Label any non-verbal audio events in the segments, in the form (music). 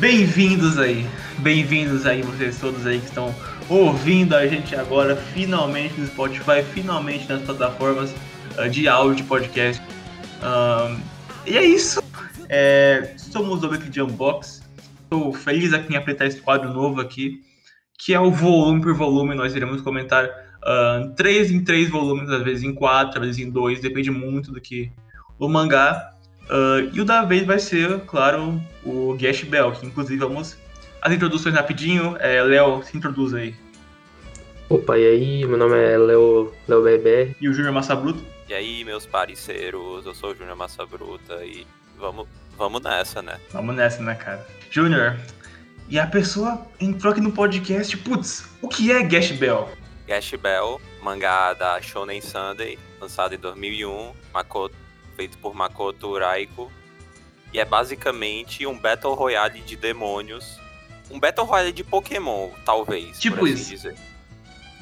Bem-vindos aí, bem-vindos aí vocês todos aí que estão ouvindo a gente agora, finalmente no Spotify, finalmente nas plataformas uh, de áudio de podcast. Uh, e é isso. É, somos do Week de Unbox. Estou feliz aqui em apresentar esse quadro novo aqui, que é o volume por volume. Nós iremos comentar uh, três em três volumes, às vezes em quatro, às vezes em dois, depende muito do que o mangá. Uh, e o da vez vai ser, claro, o Gash Bell, que inclusive vamos as introduções rapidinho. É, Léo, se introduz aí. Opa, e aí? Meu nome é Léo, Léo Bebé. E o Júnior Massa Bruto. E aí, meus parceiros, eu sou o Júnior Massa Bruta e vamos, vamos nessa, né? Vamos nessa, né, cara? Júnior, e a pessoa entrou aqui no podcast, putz, o que é Gash Bell? Gash Bell, mangá da Shonen Sunday, lançado em 2001, Makoto, feito por Makoto Raiko. E é basicamente um Battle Royale de demônios. Um Battle Royale de Pokémon, talvez. Tipo assim isso. Dizer.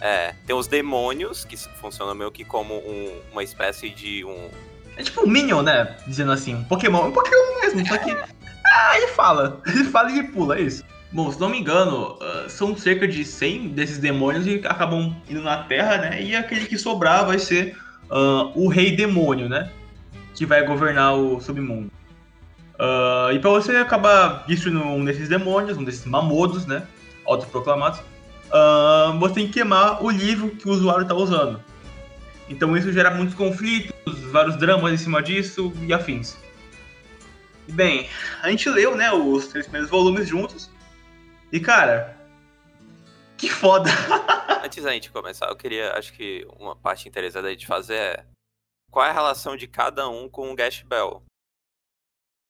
É, tem os demônios, que funcionam meio que como um, uma espécie de um. É tipo um Minion, né? Dizendo assim, um Pokémon. Um Pokémon mesmo, só que. Ah, ele fala. (laughs) Ele fala e ele pula, é isso. Bom, se não me engano, uh, são cerca de 100 desses demônios que acabam indo na Terra, né? E aquele que sobrar vai ser uh, o Rei Demônio, né? Que vai governar o submundo. Uh, e para você acabar destruindo um desses demônios, um desses mamodos, né? Autoproclamados, uh, você tem que queimar o livro que o usuário está usando. Então isso gera muitos conflitos, vários dramas em cima disso e afins. Bem, a gente leu, né, os três primeiros volumes juntos. E cara, que foda! (laughs) Antes da gente começar, eu queria, acho que uma parte interessante de fazer é qual é a relação de cada um com o Gash Bell.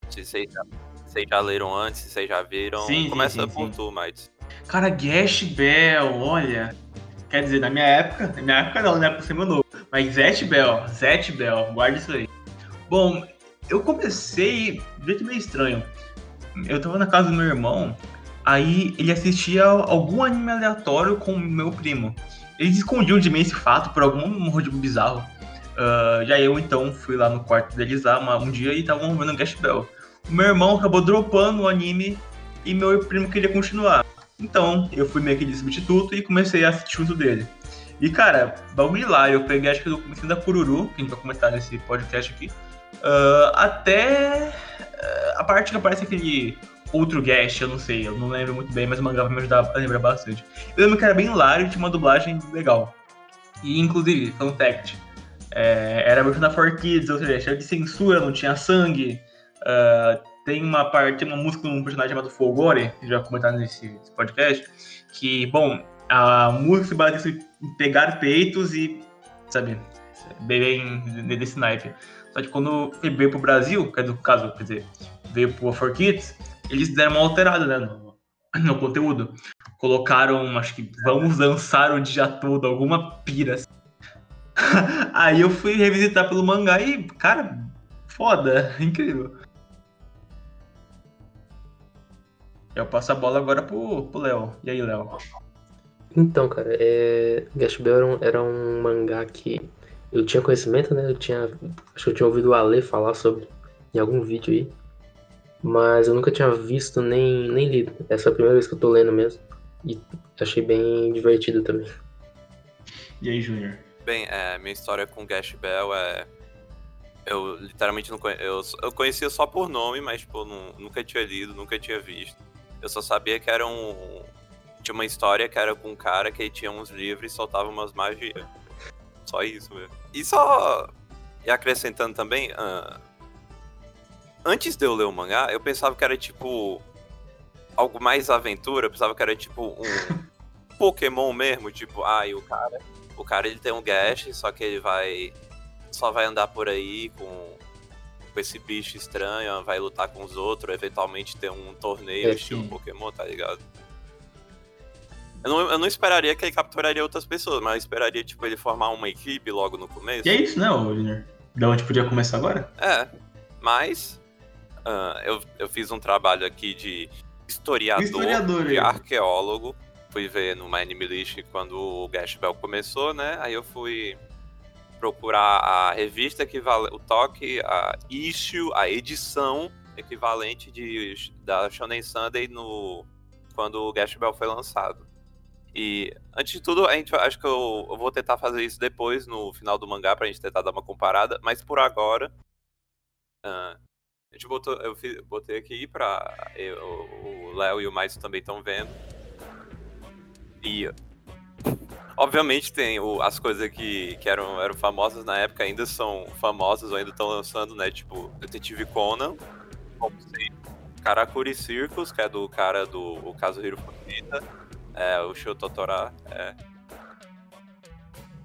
Se vocês já, vocês já leram antes, se vocês já viram, Sim, começa sim, sim, por sim. tu. Cara, Gash Bell, olha. Quer dizer, na minha época, na minha época não, né? Por ser meu novo. Mas Zet Bell, Zet Bell, guarda isso aí. Bom, eu comecei de um jeito meio estranho. Eu tava na casa do meu irmão, aí ele assistia algum anime aleatório com o meu primo. Eles escondiam de mim esse fato por algum motivo bizarro. Ah, já eu então fui lá no quarto deles lá uma- um dia e estavam vendo Gash Bell. O meu irmão acabou dropando o anime e meu primo queria continuar. Então, eu fui meio que de substituto e comecei a assistir junto dele. E, cara, bagulho lá, eu peguei acho que do começo da Cururu, que a gente vai comentar nesse podcast aqui, ah, até ah, a parte que aparece aquele outro guest, eu não sei, eu não lembro muito bem, mas o mangá vai me ajudar a lembrar bastante. Eu lembro que era bem hilário e tinha uma dublagem legal. E, inclusive, fun fact, é, era a versão da 4Kids, ou seja, cheio de censura, não tinha sangue, ah, tem uma parte, uma música de um personagem chamado Folgore, que já comentaram nesse, podcast, que, bom, a música se baseia em pegar peitos e, sabe, bem desse naipe. Só que quando veio pro Brasil, que é caso, quer dizer, veio pro 4Kids, eles deram uma alterada, né, no, no conteúdo. Colocaram, acho que, vamos dançar o dia todo, alguma pira. assim. (laughs) Aí eu fui revisitar pelo mangá e, cara, foda, (laughs) incrível. Eu passo a bola agora pro pro Léo. E aí, Léo? Então, cara, é... Gash Bell era um, era um mangá que eu tinha conhecimento, né? Eu tinha. Acho que eu tinha ouvido o Ale falar sobre em algum vídeo aí. Mas eu nunca tinha visto nem, nem lido. Essa é a primeira vez que eu tô lendo mesmo. E achei bem divertido também. E aí, Júnior? Bem, é, minha história com Gash Bell é. Eu literalmente não conhe... eu, eu conhecia só por nome, mas tipo, não, nunca tinha lido, nunca tinha visto. Eu só sabia que era um. Tinha uma história que era com um cara que tinha uns livros e soltava umas magias. Só isso mesmo. E só. E acrescentando também. ah, Antes de eu ler o mangá, eu pensava que era tipo. Algo mais aventura, eu pensava que era tipo um (laughs) Pokémon mesmo, tipo, ah, e o cara. O cara ele tem um gash, só que ele vai. Só vai andar por aí com, com esse bicho estranho, vai lutar com os outros, eventualmente ter um torneio É, estilo sim. Pokémon, tá ligado? Eu não, eu não esperaria que ele capturaria outras pessoas, mas eu esperaria, tipo, ele formar uma equipe logo no começo. E é isso, né, Júnior? Da onde podia começar agora? É, mas ah, eu, eu fiz um trabalho aqui de historiador, Historiador de arqueólogo. Fui ver no Anime List quando o Gash Bell começou, né? Aí eu fui procurar a revista que vale o toque, a issue, a edição equivalente de, da Shonen Sunday no, quando o Gash Bell foi lançado. E, antes de tudo, a gente, acho que eu, eu, vou tentar fazer isso depois, no final do mangá, pra gente tentar dar uma comparada. Mas por agora, uh, a gente botou, eu botei aqui pra... Eu, o Léo e o Mais também estão vendo. Obviamente tem o, as coisas que, que eram, eram famosas na época, ainda são famosas ou ainda estão lançando, né? Tipo, Detetive Conan, como Karakuri Circus, que é do cara do o Kazuhiro Fujita, é, o Sho Totora, é.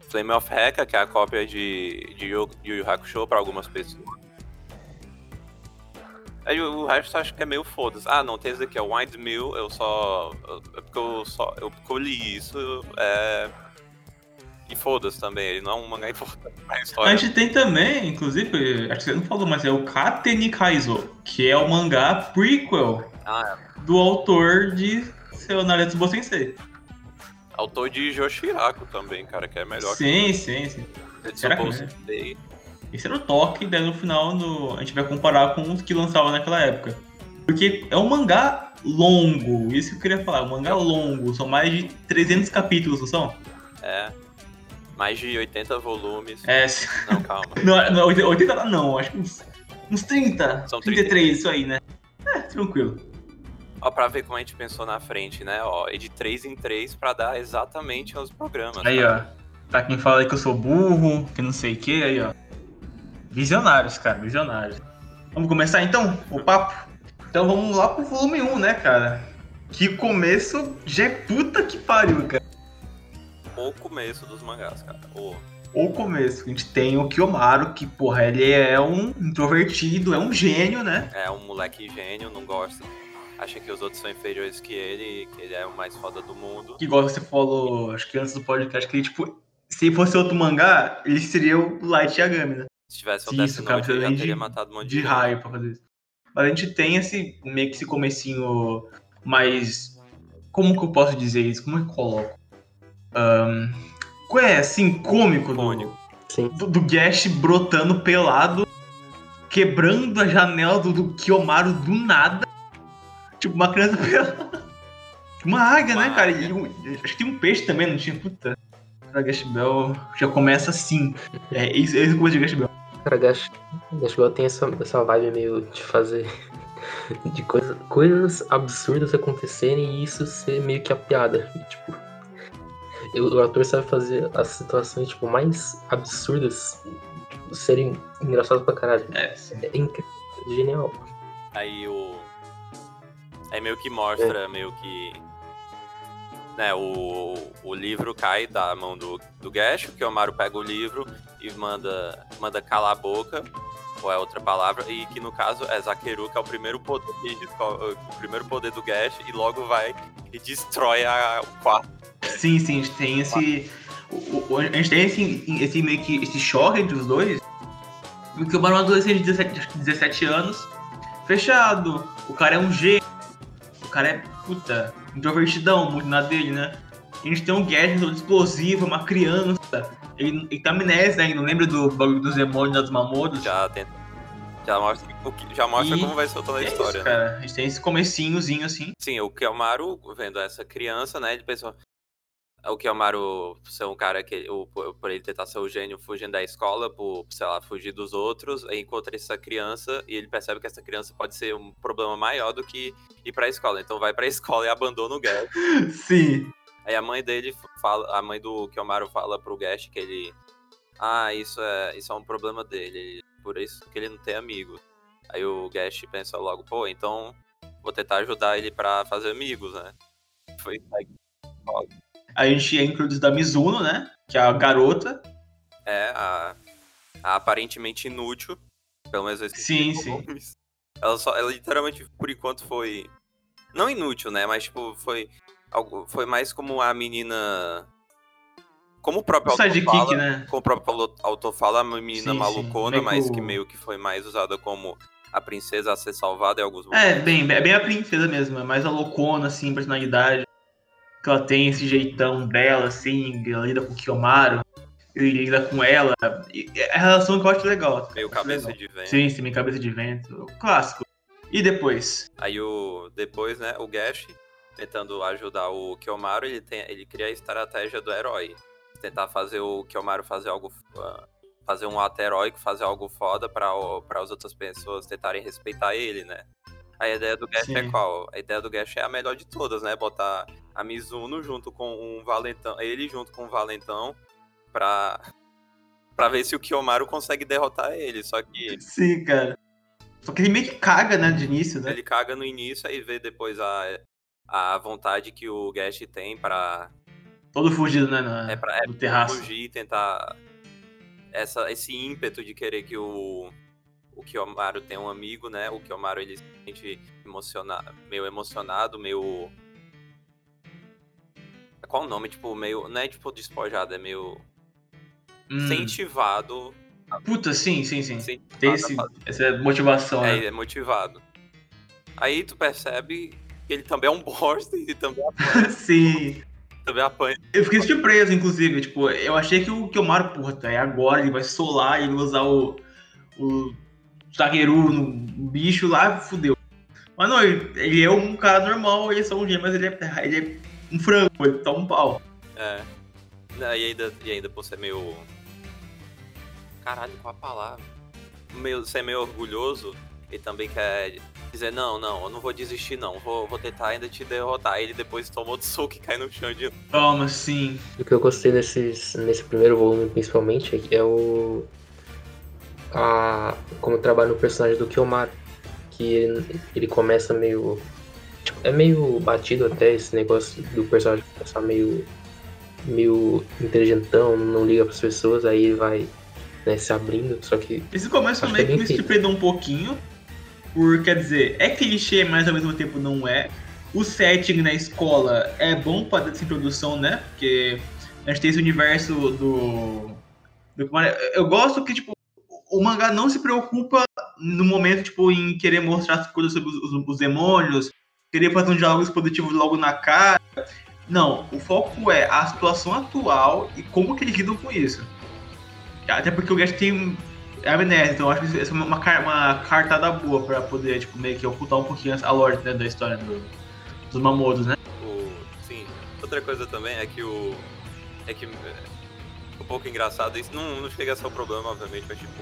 Flame of Heka, que é a cópia de, de Yu Yu Hakusho para algumas pessoas. Aí o resto acho que é meio foda-se. Ah, não, tem esse aqui, é o Windmill, eu só. É porque eu só. Eu, porque eu li isso. É, e foda-se também, ele não é um mangá importante pra história. A gente tem também, inclusive, acho que você não falou, mas é o Kateni Kaizo, que é o mangá prequel ah, é. do autor de seu Naruto Sensei. Autor de Joshiraku também, cara, que é melhor sim, que Sim, sim, sim. Esse era o toque, daí no final no... a gente vai comparar com os que lançavam naquela época. Porque é um mangá longo, isso que eu queria falar, um mangá longo, são mais de 300 capítulos, não são? É, mais de 80 volumes. É. Não, calma. (laughs) não, não 80 não, acho que uns, uns 30. São 33, 30. isso aí, né? É, tranquilo. Ó, pra ver como a gente pensou na frente, né? Ó, e de 3 em 3 pra dar exatamente aos programas. Aí, cara. ó. Tá quem fala aí que eu sou burro, que não sei o que, aí, ó. Visionários, cara, visionários. Vamos começar então o papo? Então vamos lá pro volume 1, né, cara? Que começo já é puta que pariu, cara o começo dos mangás, cara. O... o começo. A gente tem o Kiyomaru, que, porra, ele é um introvertido, é um gênio, né? É um moleque gênio, não gosta. Acha que os outros são inferiores que ele, que ele é o mais foda do mundo. Que igual você falou, acho que antes do podcast, que ele, tipo, se fosse outro mangá, ele seria o Light Yagami, né? Se tivesse o Death Note, ele já teria de, matado um monte de, de raio pra fazer isso. Mas a gente tem esse, meio que esse comecinho mais... Como que eu posso dizer isso? Como é que eu coloco? Um, é, assim, cômico do, do, do Gash brotando pelado, quebrando a janela do, do Kiyomaru do nada. Tipo, uma criança (laughs) pelada. Uma águia, uma né, cara? E um, acho que tem um peixe também, não tinha? Puta. A Gash Bell já começa assim. É isso, é isso que eu de Gash Bell. Cara, Gash, Gash Bell tem essa, essa vibe meio de fazer. (laughs) de coisa, coisas absurdas acontecerem e isso ser meio que a piada. Tipo, o ator sabe fazer as situações tipo, mais absurdas tipo, serem engraçadas pra caralho. É, é incrível, é genial. Aí o. Aí meio que mostra, é. meio que. Né, o, o livro cai da mão do, do Gash, que o Amaro pega o livro e manda, manda calar a boca, ou é outra palavra, e que no caso é Zakeru, que é o primeiro poder, o primeiro poder do Gash, e logo vai e destrói a, o quarto Sim, sim, a gente tem esse. O, o, a gente tem esse, esse meio que esse choque entre os dois. Porque o Barão é um adolescente de 17, 17 anos, fechado. O cara é um G. O cara é, puta, introvertidão, muito na dele, né? A gente tem um Gadget todo explosivo, uma criança. Ele, ele tá amnésia, né? Não lembra do bagulho dos demônios das mamoras. Já tenta. Já mostra, já mostra e como vai ser toda a é história. Isso, cara. A gente tem esse comecinhozinho assim. Sim, o Kiyomaru, vendo essa criança, né? Ele pensou, o Kiyomaru ser um cara que, o, por ele tentar ser o gênio fugindo da escola, por, sei lá, fugir dos outros, encontra essa criança e ele percebe que essa criança pode ser um problema maior do que ir pra escola. Então vai pra (laughs) escola e abandona o Gash. Sim. Aí a mãe dele fala, a mãe do Kiyomaru fala pro Gash que ele. Ah, isso é, isso é um problema dele. Por isso que ele não tem amigos. Aí o Gash pensa logo, pô, então vou tentar ajudar ele para fazer amigos, né? Foi aí a gente é introduzido a Mizuno, né? Que é a garota. É, a, a aparentemente inútil. Pelo menos esse Sim, sim. Ela, só, ela literalmente, por enquanto, foi. Não inútil, né? Mas, tipo, foi. Foi mais como a menina. Como o próprio autor fala, né? Como o próprio autor fala, a menina sim, malucona, sim. mas que meio que foi mais usada como a princesa a ser salvada em alguns é, momentos. É, bem, é bem a princesa mesmo, é mais a loucona, assim, personalidade que ela tem esse jeitão dela, assim, ela lida com o Kiyomaru, ele lida com ela. É a relação que eu acho legal. Meio acho cabeça legal. de vento. Sim, sim, meio cabeça de vento. Clássico. E depois? Aí o depois, né, o Gash tentando ajudar o Kiyomaru, ele tem ele cria a estratégia do herói. Tentar fazer o Kiyomaru fazer algo uh, fazer um ato heróico, fazer algo foda para as outras pessoas tentarem respeitar ele, né? A ideia do Gash é Sim. qual? A ideia do Gash é a melhor de todas, né? Botar a Mizuno junto com um Valentão, ele junto com o Valentão pra, pra ver se o Kiyomaru consegue derrotar ele. Só que Sim, cara. Só que ele meio que caga, né, de início, né? ele caga no início aí vê depois a, a vontade que o Gash tem pra, Todo fugido, né, na, é pra, é no terraço. fugir e tentar essa, esse ímpeto de querer que o, o Kiyomaru tenha um amigo, né? O Kiyomaru ele se sente emocionado, meio emocionado, meio. Qual o nome? Tipo, meio. Não é tipo despojado, é meio. Hum. Incentivado. Puta, sim, sim, sim. incentivado Tem esse, essa motivação, né? É, é motivado. Aí tu percebe que ele também é um (laughs) bosta e também apanha. (laughs) sim. também apanha. Eu fiquei surpreso, inclusive. Tipo, eu achei que o Kiyomaru, porra, tá, é agora, ele vai solar, ele vai usar o. o Takeru no bicho lá, fudeu. Mas não, ele, ele é um cara normal, ele é só um gêmeo, mas ele é, ele é um frango, ele toma um pau. É. E ainda, e ainda por ser meio. Caralho, qual a palavra? Meio, ser meio orgulhoso e também quer dizer, não, não, eu não vou desistir não, vou, vou tentar ainda te derrotar. Ele depois toma outro soco e cai no chão de Toma, sim. O que eu gostei nesses, nesse primeiro volume, principalmente, é é o. A, como trabalha no personagem do Kiyomaru. Que ele, ele começa meio. Tipo, é meio batido até esse negócio do personagem começar meio. meio inteligentão, não liga pras pessoas, aí ele vai né, se abrindo. Só que Esse começo Acho meio que é me surpreendeu um pouquinho. Por, quer dizer, é clichê, mas ao mesmo tempo não é. O setting na escola é bom pra dar essa introdução, né? Porque a gente tem esse universo do. do eu gosto que, tipo, o mangá não se preocupa no momento, tipo, em querer mostrar as coisas sobre os, os- os demônios, querer fazer um diálogo expositivo logo na cara. Não, o foco é a situação atual e como que eles lidam com isso. Até porque o Gash tem amnésia, então eu acho que essa é uma, uma cartada boa pra poder, tipo, meio que ocultar um pouquinho a lore né, da história do- dos Mamodos, né? o. Sim. Outra coisa também é que o. É que. é, Um pouco engraçado, isso não, não chega a ser um problema, obviamente, mas tipo.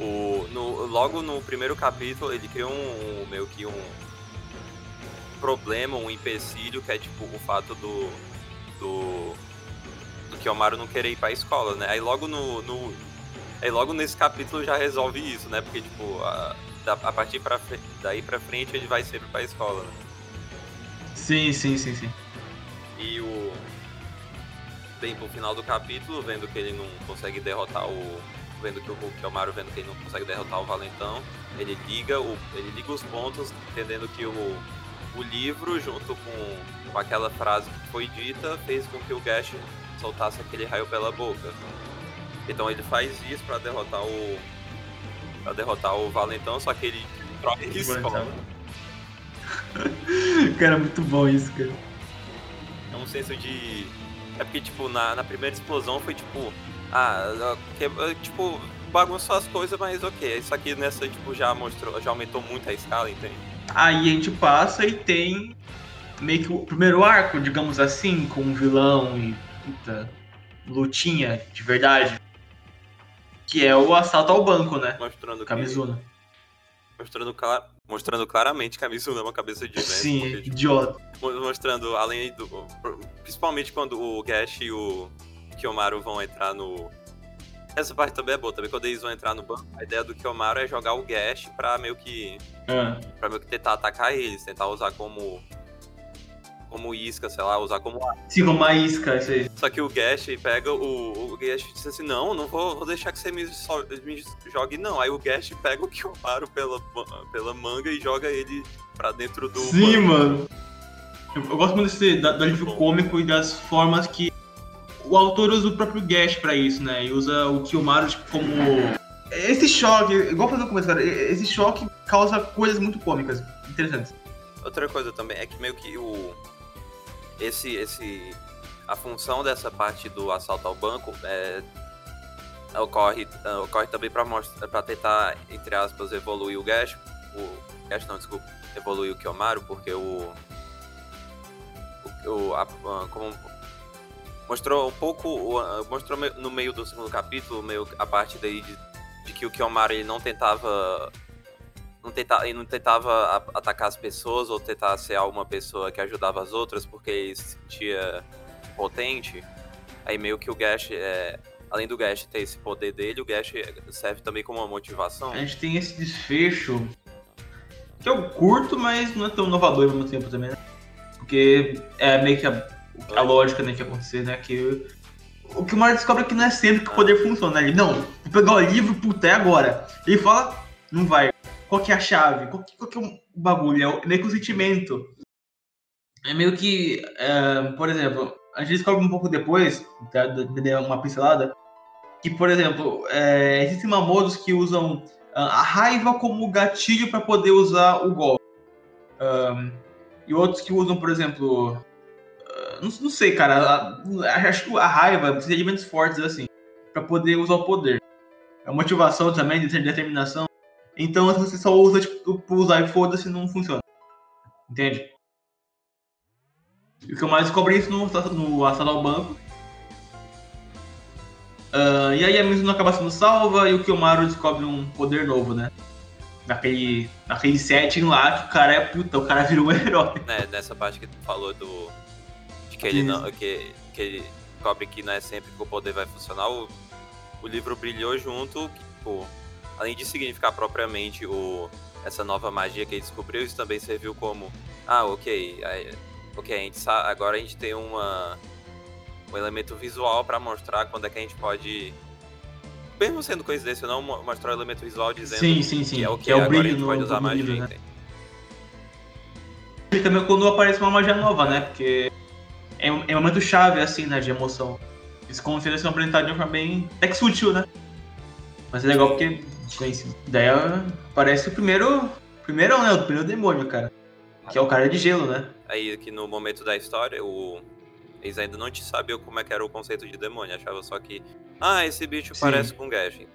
O, no, logo no primeiro capítulo ele cria um, um meio que um problema, um empecilho, que é tipo o fato do. do. do Kiyomaru não querer ir pra escola, né? Aí logo no. no aí logo nesse capítulo já resolve isso, né? Porque, tipo, a, a partir pra, daí pra frente ele vai sempre pra escola, né? Sim, sim, sim, sim. E o. Bem, pro final do capítulo, vendo que ele não consegue derrotar o. Vendo que o Kiyomaru vendo que ele não consegue derrotar o Valentão, ele liga, o, ele liga os pontos, entendendo que o, o livro, junto com, com aquela frase que foi dita, fez com que o Gash soltasse aquele raio pela boca. Então ele faz isso pra derrotar o. para derrotar o Valentão, só que ele troca de escola. (laughs) Cara, muito bom isso, cara. É um senso de. É porque, tipo, na, na primeira explosão foi tipo. Ah, que, tipo, bagunçou as coisas, mas ok. Isso aqui nessa, tipo, já mostrou, já aumentou muito a escala, entende? Aí a gente passa e tem meio que o primeiro arco, digamos assim, com um vilão e puta lutinha de verdade. Que é o assalto ao banco, né? Mostrando que. Kamizuna. Mostrando, clara, mostrando claramente que a Mizuno é uma cabeça de vento. Sim, porque, tipo, idiota. mo- mostrando, além do. Principalmente quando o Gash e o Kiyomaru vão entrar no. Essa parte também é boa, também quando eles vão entrar no banco, a ideia do Kiyomaru é jogar o Gash pra meio que. Ah, pra meio que tentar atacar eles, tentar usar como. como isca, sei lá, usar como sim, como uma isca, isso aí. Só que o Gash pega o. O Gash diz assim, não, não vou, vou deixar que você me, so- me jogue, não. Aí o Gash pega o Kiyomaru pela, pela manga e joga ele pra dentro do. Sim, banco. mano. Eu, gosto muito desse, da, do alívio cômico e das formas que o autor usa o próprio Gash pra isso, né? E usa o Kiyomaru tipo, como. Esse choque, igual fazer no começo, cara, esse choque causa coisas muito cômicas, interessantes. Outra coisa também é que meio que o. Esse. esse a função dessa parte do assalto ao banco é. Ocorre, ocorre também pra tentar, entre aspas, evoluir o Gash. O Gash não, desculpa. evoluir o Kiyomaru, porque o. o, o a, como mostrou um pouco. Mostrou no meio do segundo capítulo, meio a parte daí de, de que o Kiyomaru ele não tentava. Não tentava, ele não tentava atacar as pessoas ou tentar ser alguma pessoa que ajudava as outras porque ele se sentia potente. Aí meio que o Gash é, além do Gash ter esse poder dele, o Gash serve também como uma motivação. A gente tem esse desfecho que eu curto, mas não é tão inovador ao mesmo tempo também, né? Porque é meio que a, a lógica né, que acontecer, né? Que o que o Mario descobre é que não é sempre que o poder funciona. Ele, não, vou pegar o livro, puta, é agora. Ele fala, não vai. Qual que é a chave? Qual que, qual que é o bagulho? É meio que o sentimento. É meio que, é, por exemplo, a gente descobre um pouco depois, tá, uma pincelada, que, por exemplo, é, existem mamodos que usam ah, a raiva como gatilho para poder usar o golpe. Um, e outros que usam, por exemplo. Não, não, sei, cara. Acho que a raiva precisa de elementos fortes assim. para poder usar o poder. A motivação também, de determinação. Então, você só usa tipo, usar e foda-se, não funciona. Entende? E o que eu mais descobri isso no, no assalto ao banco. Uh, e aí a Mizuno acaba sendo salva e o Kiyomaru descobre um poder novo, né? Naquele, naquele setting lá que o cara é puta, o cara virou um herói. É, nessa parte que tu falou do. Que ele não. Que, que ele descobre que não é sempre que o poder vai funcionar, o, o livro brilhou junto, que, tipo, além de significar propriamente o, essa nova magia que ele descobriu, isso também serviu como. Ah, ok. Aí, ok, a gente sabe, agora a gente tem uma um elemento visual para mostrar quando é que a gente pode mesmo sendo coincidência ou não, mostrar o elemento visual dizendo sim, sim, sim. que é o que, que é o agora brilho a gente pode usar magia. Livro, né? E também quando aparece uma magia nova, né? Porque é um, é um momento chave, assim, né? De emoção. Esses conselhos são apresentados de uma forma bem. até que sutil, né? Mas é legal porque. Daí aparece o primeiro. Primeiro, né? O primeiro demônio, cara. Que é o cara de gelo, né? Aí, aqui no momento da história, o eles ainda não te sabiam como é que era o conceito de demônio, achava só que, ah, esse bicho Sim. parece com Gashin.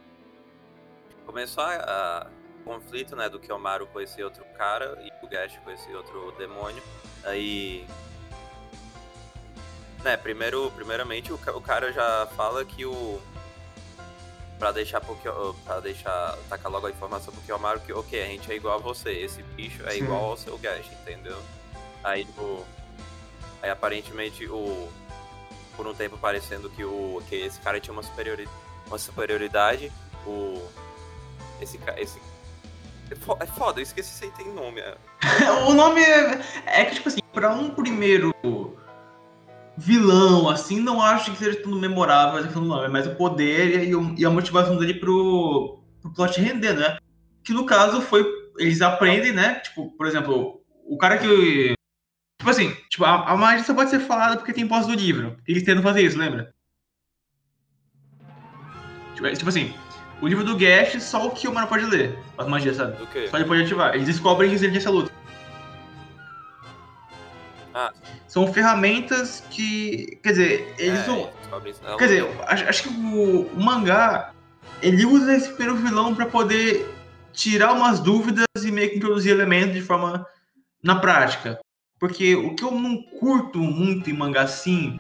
Começou a, a conflito, né, do Kiyomaru com esse outro cara e o Gash com esse outro demônio. Aí, né, primeiro, primeiramente o, o cara já fala que o para deixar para deixar tacar logo a informação pro Kiyomaru que, OK, a gente é igual a você, esse bicho é Sim. igual ao seu Gash, entendeu? Aí, tipo, Aí aparentemente o. Por um tempo parecendo que o. que esse cara tinha uma superioridade. Uma superioridade. O. Esse esse. É foda, eu esqueci se tem nome. É. (laughs) o nome é, é que, tipo assim, pra um primeiro vilão, assim, não acho que seja tudo memorável essa questão do nome, mas o poder e, o, e, a motivação dele pro, pro plot render, né? Que no caso foi. Eles aprendem, né? Tipo, por exemplo, o cara que Tipo assim, tipo, a, a magia só pode ser falada porque tem posse do livro. Eles tentam fazer isso, lembra? Tipo, é, tipo assim, o livro do Gash, só o que o mano pode ler. As magias, sabe? Quê? Só ele pode ativar. Eles descobrem resiliência à luta. Ah. São ferramentas que. Quer dizer, eles é, não. Quer dizer, acho, acho que o, o, mangá ele usa esse primeiro vilão para poder tirar umas dúvidas e meio que introduzir elementos de forma na prática. Porque o que eu não curto muito em mangá assim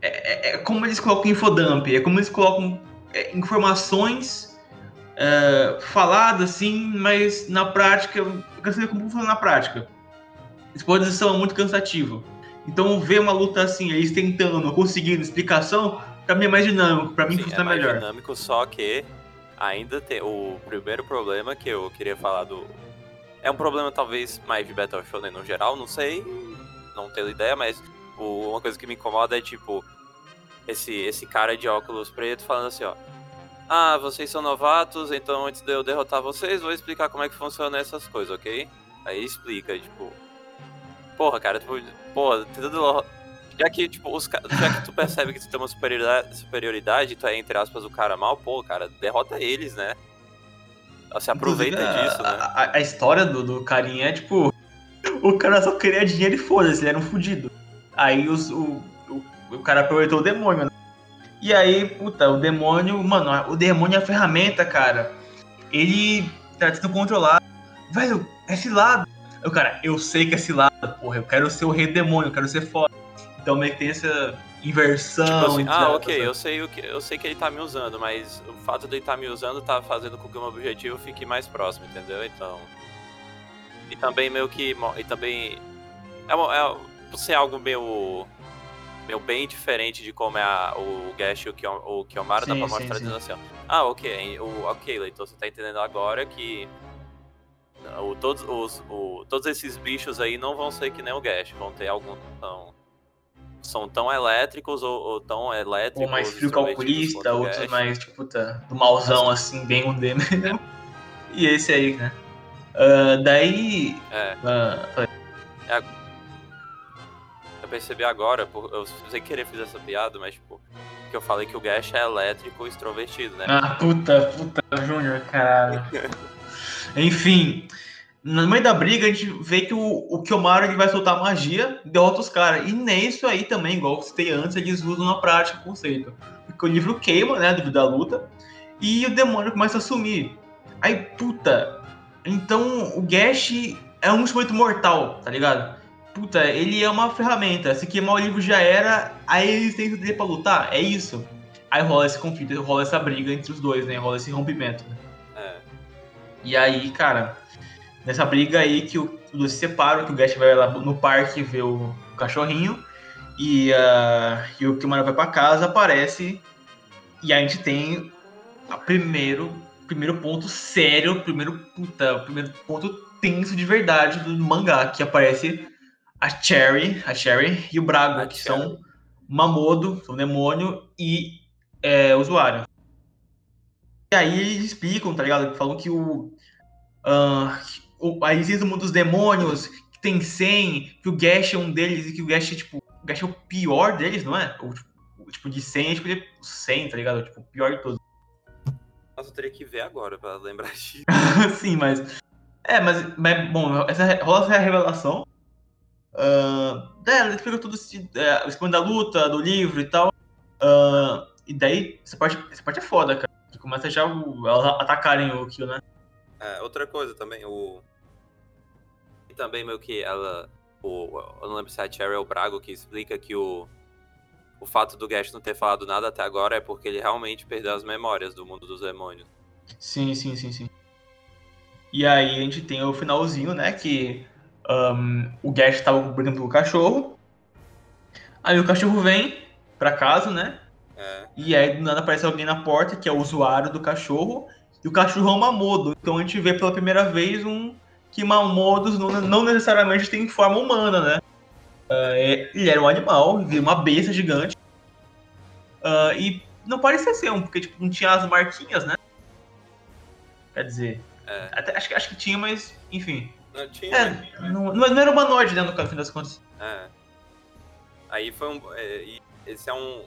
é, é, é como eles colocam infodump, é como eles colocam é, informações é, faladas assim, mas na prática, eu quero saber como funciona na prática. Exposição é muito cansativo. Então ver uma luta assim, eles tentando, conseguindo explicação, pra mim é mais dinâmico, pra mim Sim, funciona é mais melhor. dinâmico, só que ainda tem o primeiro problema que eu queria falar do é um problema talvez mais de Battle Shonen no geral, não sei, não tenho ideia, mas o, uma coisa que me incomoda é tipo esse esse cara de óculos preto falando assim, ó. Ah, vocês são novatos, então antes de eu derrotar vocês, vou explicar como é que funciona essas coisas, ok? Aí explica, tipo. Porra, cara, tipo, porra, tentando. Já que, tipo, os, já que tu percebe que tu tem uma superioridade, superioridade, tu é, entre aspas, o cara mal, pô, cara, derrota eles, né? se aproveita Inclusive, disso, né? A, a, história do, do carinha é tipo. (laughs) O cara só queria dinheiro e foda-se, ele era um fudido. Aí os, o, o, o cara aproveitou o demônio, né? E aí, puta, o demônio. Mano, o demônio é a ferramenta, cara. Ele tá tentando controlar. Velho, esse lado. Eu, cara, eu sei que é cilada, porra, eu quero ser o rei demônio, eu quero ser foda. Então meio que tem essa inversão. Tipo assim, ah, ok, sabe? eu sei, o que, eu sei que ele tá me usando, mas o fato de ele tá me usando tá fazendo com que o meu objetivo fique mais próximo, entendeu? Então. E também meio que. E também. É, é por ser algo meio. meio bem diferente de como é a- o Gash e o, Kiyo- o Kiyomaru, dá Sim, pra sim, mostrar sim. dizendo assim, ó. Ah, ok, o, ok, Leitor, você tá entendendo agora que. O, todos, os, o, todos esses bichos aí não vão ser que nem o Gash, vão ter alguns. São, são tão elétricos ou, ou tão elétricos. Ou mais frio calculista, outros mais, tipo, puta, do malzão, assim, bem o D mesmo. E esse aí, né? Ah, daí. É, ah, falei, eu percebi agora, por, eu sem querer fiz essa piada, mas tipo, que eu falei que o Gash é elétrico e extrovertido, né? ah, puta, puta, Júnior, caralho. (laughs) Enfim, no meio da briga a gente vê que o, o Kiyomaru ele vai soltar magia e derrota os caras. E nisso aí também, igual eu citei antes, eles usam na prática o conceito. Porque o livro queima, né, devido à luta, e o demônio começa a sumir. Aí, puta, então o Gash é um instrumento mortal, tá ligado? Puta, ele é uma ferramenta. Se queimar o livro já era a existência dele pra lutar, é isso. Aí rola esse conflito, rola essa briga entre os dois, né? Rola esse rompimento. né? E aí, cara, nessa briga aí que o- os dois se separam, que o Gash vai lá no parque ver o, o cachorrinho e, ah, e o Kimura vai pra casa, aparece e a gente tem o primeiro, primeiro ponto sério, primeiro puta, o primeiro ponto tenso de verdade do mangá, que aparece a Cherry, a Cherry e o Brago, A que Cherry. são Mamodo, são demônio e é, usuário. E aí eles explicam, tá ligado? Falam que o. ah, o a existência do mundo dos demônios, que tem 100, que o Gash é um deles e que o Gash, tipo, o Gash é o pior deles, não é? O, tipo, o de 100 é tipo de 100, tá ligado? Tipo, o pior de todos. Nossa, eu teria que ver agora pra lembrar disso. (laughs) Sim, mas. É, mas, mas, bom, essa, rola essa revelação. Ah, é, ela explica tudo é, o esquema da luta, do livro e tal. Ah, e daí, essa parte, essa parte é foda, cara. Que começa já o, elas atacarem o Kill, né? É, outra coisa também, o. E também meio que ela. O, eu não lembro se é a Cherry ou o Brago que explica que o. O fato do Gash não ter falado nada até agora é porque ele realmente perdeu as memórias do mundo dos demônios. Sim, sim, sim, sim. E aí a gente tem o finalzinho, né? Que ahn, o Gash tava brincando com o cachorro. Aí o cachorro vem pra casa, né? É. E aí do nada aparece alguém na porta, que é o usuário do cachorro. E o cachorro é um Mamodo. Então a gente vê pela primeira vez um que Mamodos não, não necessariamente tem forma humana, né? É- ele era um animal, uma besta gigante. Ah, e não parecia ser um, porque tipo, não tinha as marquinhas, né? Quer dizer, É. até, acho, que- acho que tinha, mas enfim. Não tinha. É, não, não era humanoide, né, no fim das contas. É. Aí foi um. é, esse é um.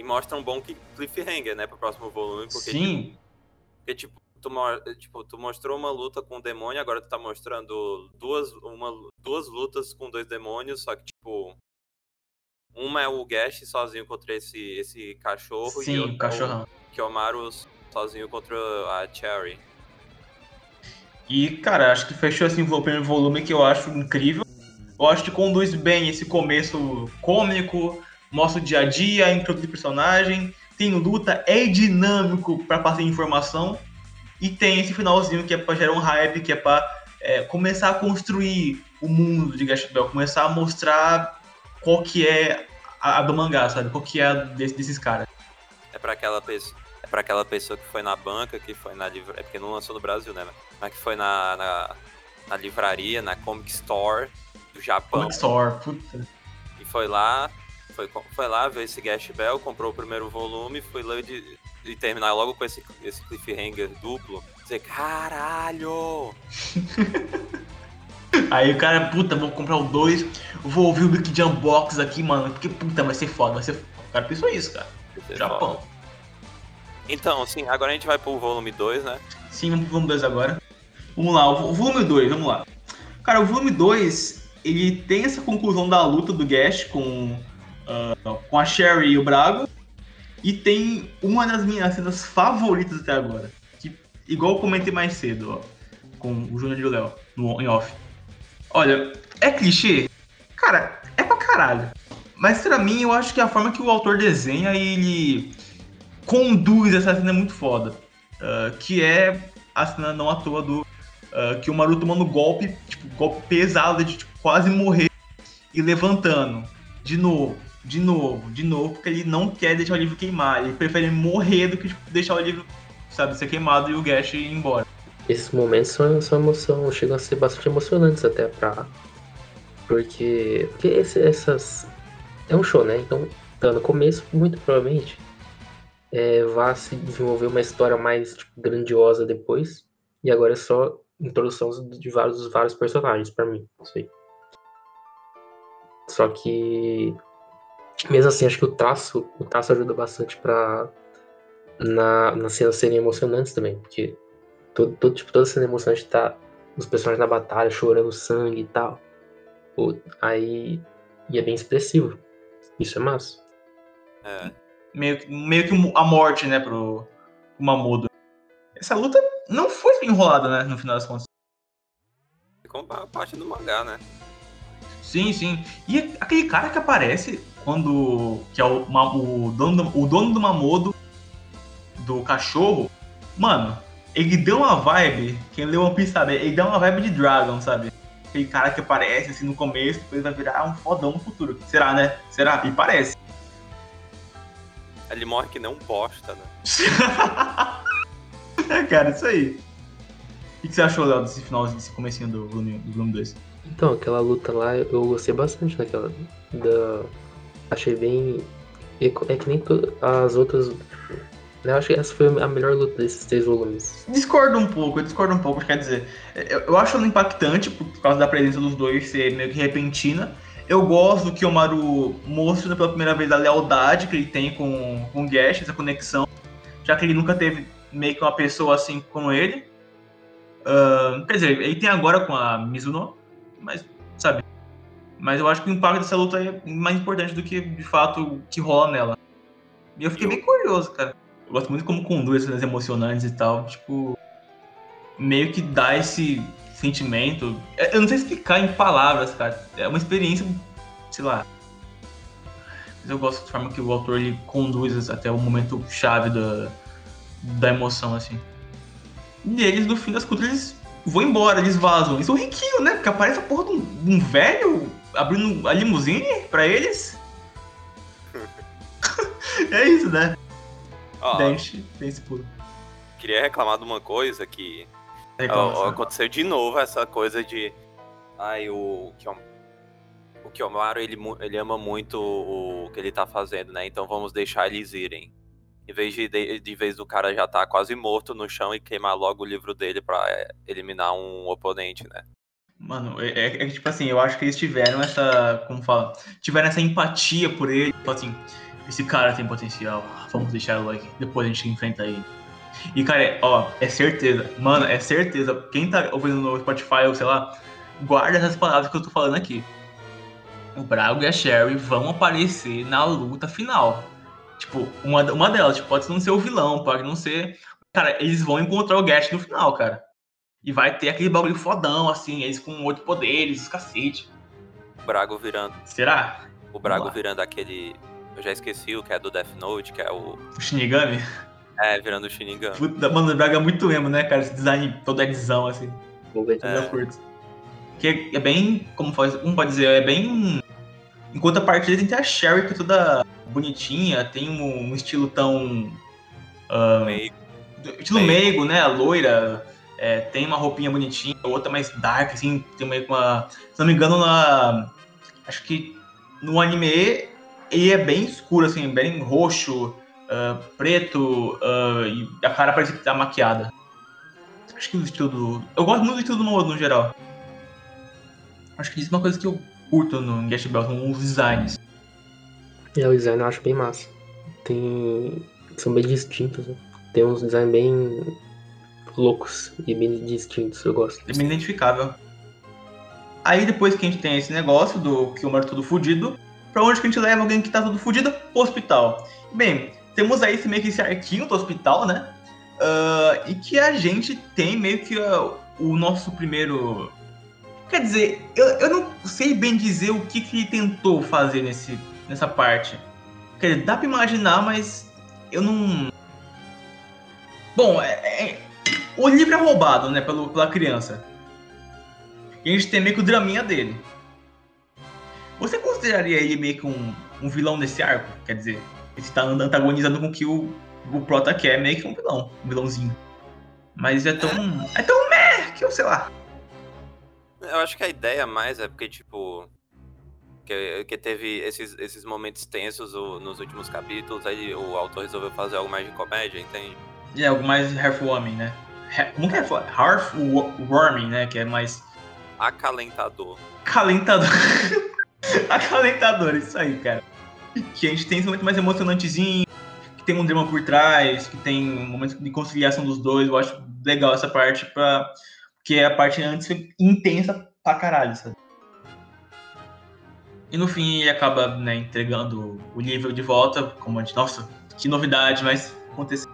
E mostra um bom cli- cliffhanger, né, pro próximo volume, porque, Sim, porque tipo, tu, tipo, tu mostrou uma luta com um demônio, agora tu tá mostrando duas, uma, duas lutas com dois demônios, só que, tipo. Uma é o Gash sozinho contra esse, esse cachorro sim, e o outra é cachorrão. o Kiyomaru sozinho contra a Cherry. E, cara, acho que fechou assim o primeiro volume que eu acho incrível. Eu acho que conduz bem esse começo cômico, mostra o dia a dia, introduz personagem, tem luta, é dinâmico pra passar informação. E tem esse finalzinho que é pra gerar um hype, que é pra é, começar a construir o mundo de Gash Bell, começar a mostrar qual que é a, a do mangá, sabe? Qual que é a desse- desses caras. É pra aquela pessoa. É pra aquela pessoa que foi na banca, que foi na livraria. É porque não lançou no Brasil, né? Mas que foi na, na, na livraria, na Comic Store do Japão. Comic Store, puta. E foi lá. Foi, foi lá ver esse Gash Bell, comprou o primeiro volume, foi ler de, e terminar logo com esse, esse cliffhanger duplo. Dizer, caralho! (laughs) Aí o cara, puta, vou comprar o 2, vou ouvir o Big Jam Box aqui, mano, porque puta, vai ser foda, vai ser foda. O cara pensou isso, cara. Japão. Então, sim, agora a gente vai pro volume 2, né? Sim, vamos pro volume 2 agora. Vamos lá, o volume 2, vamos lá. Cara, o volume 2, ele tem essa conclusão da luta do Gash com, ah, com a Sherry e o Brago. E tem uma das minhas cenas favoritas até agora. Que, igual eu comentei mais cedo, ó, com o Júnior e o Léo, no, em off. Olha, é clichê? Cara, é pra caralho. Mas pra mim, eu acho que a forma que o autor desenha, ele conduz essa cena é muito foda. Uh, que é a cena não à toa do. Uh, que o Maru tomando golpe, tipo, golpe pesado de tipo, quase morrer e levantando. De novo, de novo, de novo, porque ele não quer deixar o livro queimar. Ele prefere morrer do que deixar o livro, sabe, ser queimado e o Gash ir embora. Esses momentos são, são emoção, chegam a ser bastante emocionantes até pra. Porque. Porque esse, essas. É um show, né? Então, tá no começo, muito provavelmente, é, vai se desenvolver uma história mais tipo, grandiosa depois. E agora é só introdução de vários, vários personagens para mim. Isso aí. Só que mesmo assim, acho que o traço, o traço ajuda bastante para na, nas cenas serem emocionantes também, porque todo, todo tipo, toda cena emocionante tá os personagens na batalha chorando sangue e tal. Aí e é bem expressivo. Isso é massa. É. Meio, meio que a morte, né, pro, pro Mamudo. Essa luta não foi enrolada, né, no final das contas. Ficou parte do mangá, né? Sim, sim. E aquele cara que aparece quando. que é o, o, dono, do, o dono do Mamodo, do cachorro, mano, ele deu uma vibe, quem leu One Piece sabe, ele deu uma vibe de Dragon, sabe? Aquele cara que aparece assim no começo, depois vai virar um fodão no futuro. Será, né? Será? E parece. Ele morre que nem um bosta, né? (laughs) é, cara, isso aí. O que você achou, Léo, desse final, desse comecinho do volume 2? Então, aquela luta lá, eu gostei bastante daquela. Da... Achei bem. É, que nem as outras. Eu acho que essa foi a melhor luta desses três volumes. Discordo um pouco, eu discordo um pouco. Quer dizer, eu, eu acho ela impactante por causa da presença dos dois ser meio que repentina. Eu gosto que o Maru mostra pela primeira vez a lealdade que ele tem com, com o Gash, essa conexão, já que ele nunca teve meio que uma pessoa assim com ele. Uh, quer dizer, ele tem agora com a Mizuno, mas, sabe? Mas eu acho que o impacto dessa luta é mais importante do que, de fato, o que rola nela. E eu fiquei eu... bem curioso, cara. Eu gosto muito como conduz essas emocionantes e tal. Tipo, meio que dá esse sentimento. É, eu não sei explicar em palavras, cara. É uma experiência, sei lá. Mas eu gosto da forma que o autor ele conduz até o momento chave da, da emoção, assim. E eles, no fim das contas, eles vão embora, eles vazam. Eles são riquinhos, né? Porque aparece a porra de um, de um velho abrindo a limusine pra eles. (laughs) é isso, né? Oh, Dente, esse puro. Queria reclamar de uma coisa que oh, aconteceu de novo essa coisa de ai o o Kiyomaru ele, ele ama muito o que ele tá fazendo, né? Então vamos deixar eles irem. Em vez de, de, vez do cara já tá quase morto no chão e queimar logo o livro dele para é, eliminar um oponente, né? Mano, é, é, é, tipo assim, eu acho que eles tiveram essa. Como fala? Tiveram essa empatia por ele. Tipo assim, esse cara tem potencial. Vamos deixar ele aqui. Depois a gente enfrenta ele. E, cara, ó, é certeza. Mano, é certeza. Quem tá ouvindo no Spotify ou sei lá, guarda essas palavras que eu tô falando aqui. O Brago e a Sherry vão aparecer na luta final. Tipo, uma, uma delas, tipo, pode não ser o vilão, pode não ser. Cara, eles vão encontrar o Gash no final, cara. E vai ter aquele bagulho fodão, assim, eles com oito poderes, os cacete. O Brago virando. Será? O Brago virando aquele. Eu já esqueci o que é do Death Note, que é o. O Shinigami? É, virando o Shinigami. Puta, mano, o Braga é muito emo, né, cara? Esse design todo edizão, assim. É. Que é bem. Como, faz, como pode dizer? É bem. Enquanto a partida tem a Sherry, que é toda bonitinha, tem um, um estilo tão. Uh, meigo. Estilo meigo, meigo né? Loira é, tem uma roupinha bonitinha, outra mais dark, assim, tem meio que uma. Se não me engano, na. Acho que no anime ele é bem escuro, assim, bem roxo, uh, preto, uh, e a cara parece que tá maquiada. Acho que o estilo do. Eu gosto muito do estilo do modo no geral. Acho que isso é uma coisa que eu curto no Gash Bell, são os designs. É, o design eu acho bem massa. Tem. São bem distintos, né? Tem uns designs bem loucos e bem distintos, eu gosto. É bem identificável. Aí depois que a gente tem esse negócio do que o mar todo fudido, pra onde que a gente leva alguém que tá todo fudido? Pro hospital. Bem, temos aí esse, meio que esse arquinho do hospital, né? Uh, e que a gente tem meio que uh, o nosso primeiro Quer dizer, eu, eu não sei bem dizer o que, que ele tentou fazer nesse, nessa parte. Quer dizer, dá pra imaginar, mas eu não. Bom, é, é- o livro é roubado, né, pelo, pela criança. E a gente tem meio que o draminha dele. Você consideraria ele meio que um, um vilão nesse arco? Quer dizer, ele tá antagonizando com o que o, o Prota quer, meio que um vilão, um vilãozinho. Mas é tão. É tão meh que eu sei lá. Eu acho que a ideia mais é porque, tipo. Que, que teve esses, esses momentos tensos o- nos últimos capítulos, aí o autor resolveu fazer algo mais de comédia, entende? É algo mais heartwarming, né? Como que é? Heartwarming, né? Que é mais Acalentador. calentador. (laughs) Acalentador, isso aí, cara. Que a gente tem esse momento mais emocionantezinho, que tem um drama por trás, que tem um momento de conciliação dos dois. Eu acho legal essa parte, pra... porque a parte antes foi intensa pra caralho, sabe? E no fim ele acaba né, entregando o livro de volta, como a gente. Nossa, que novidade, mas aconteceu.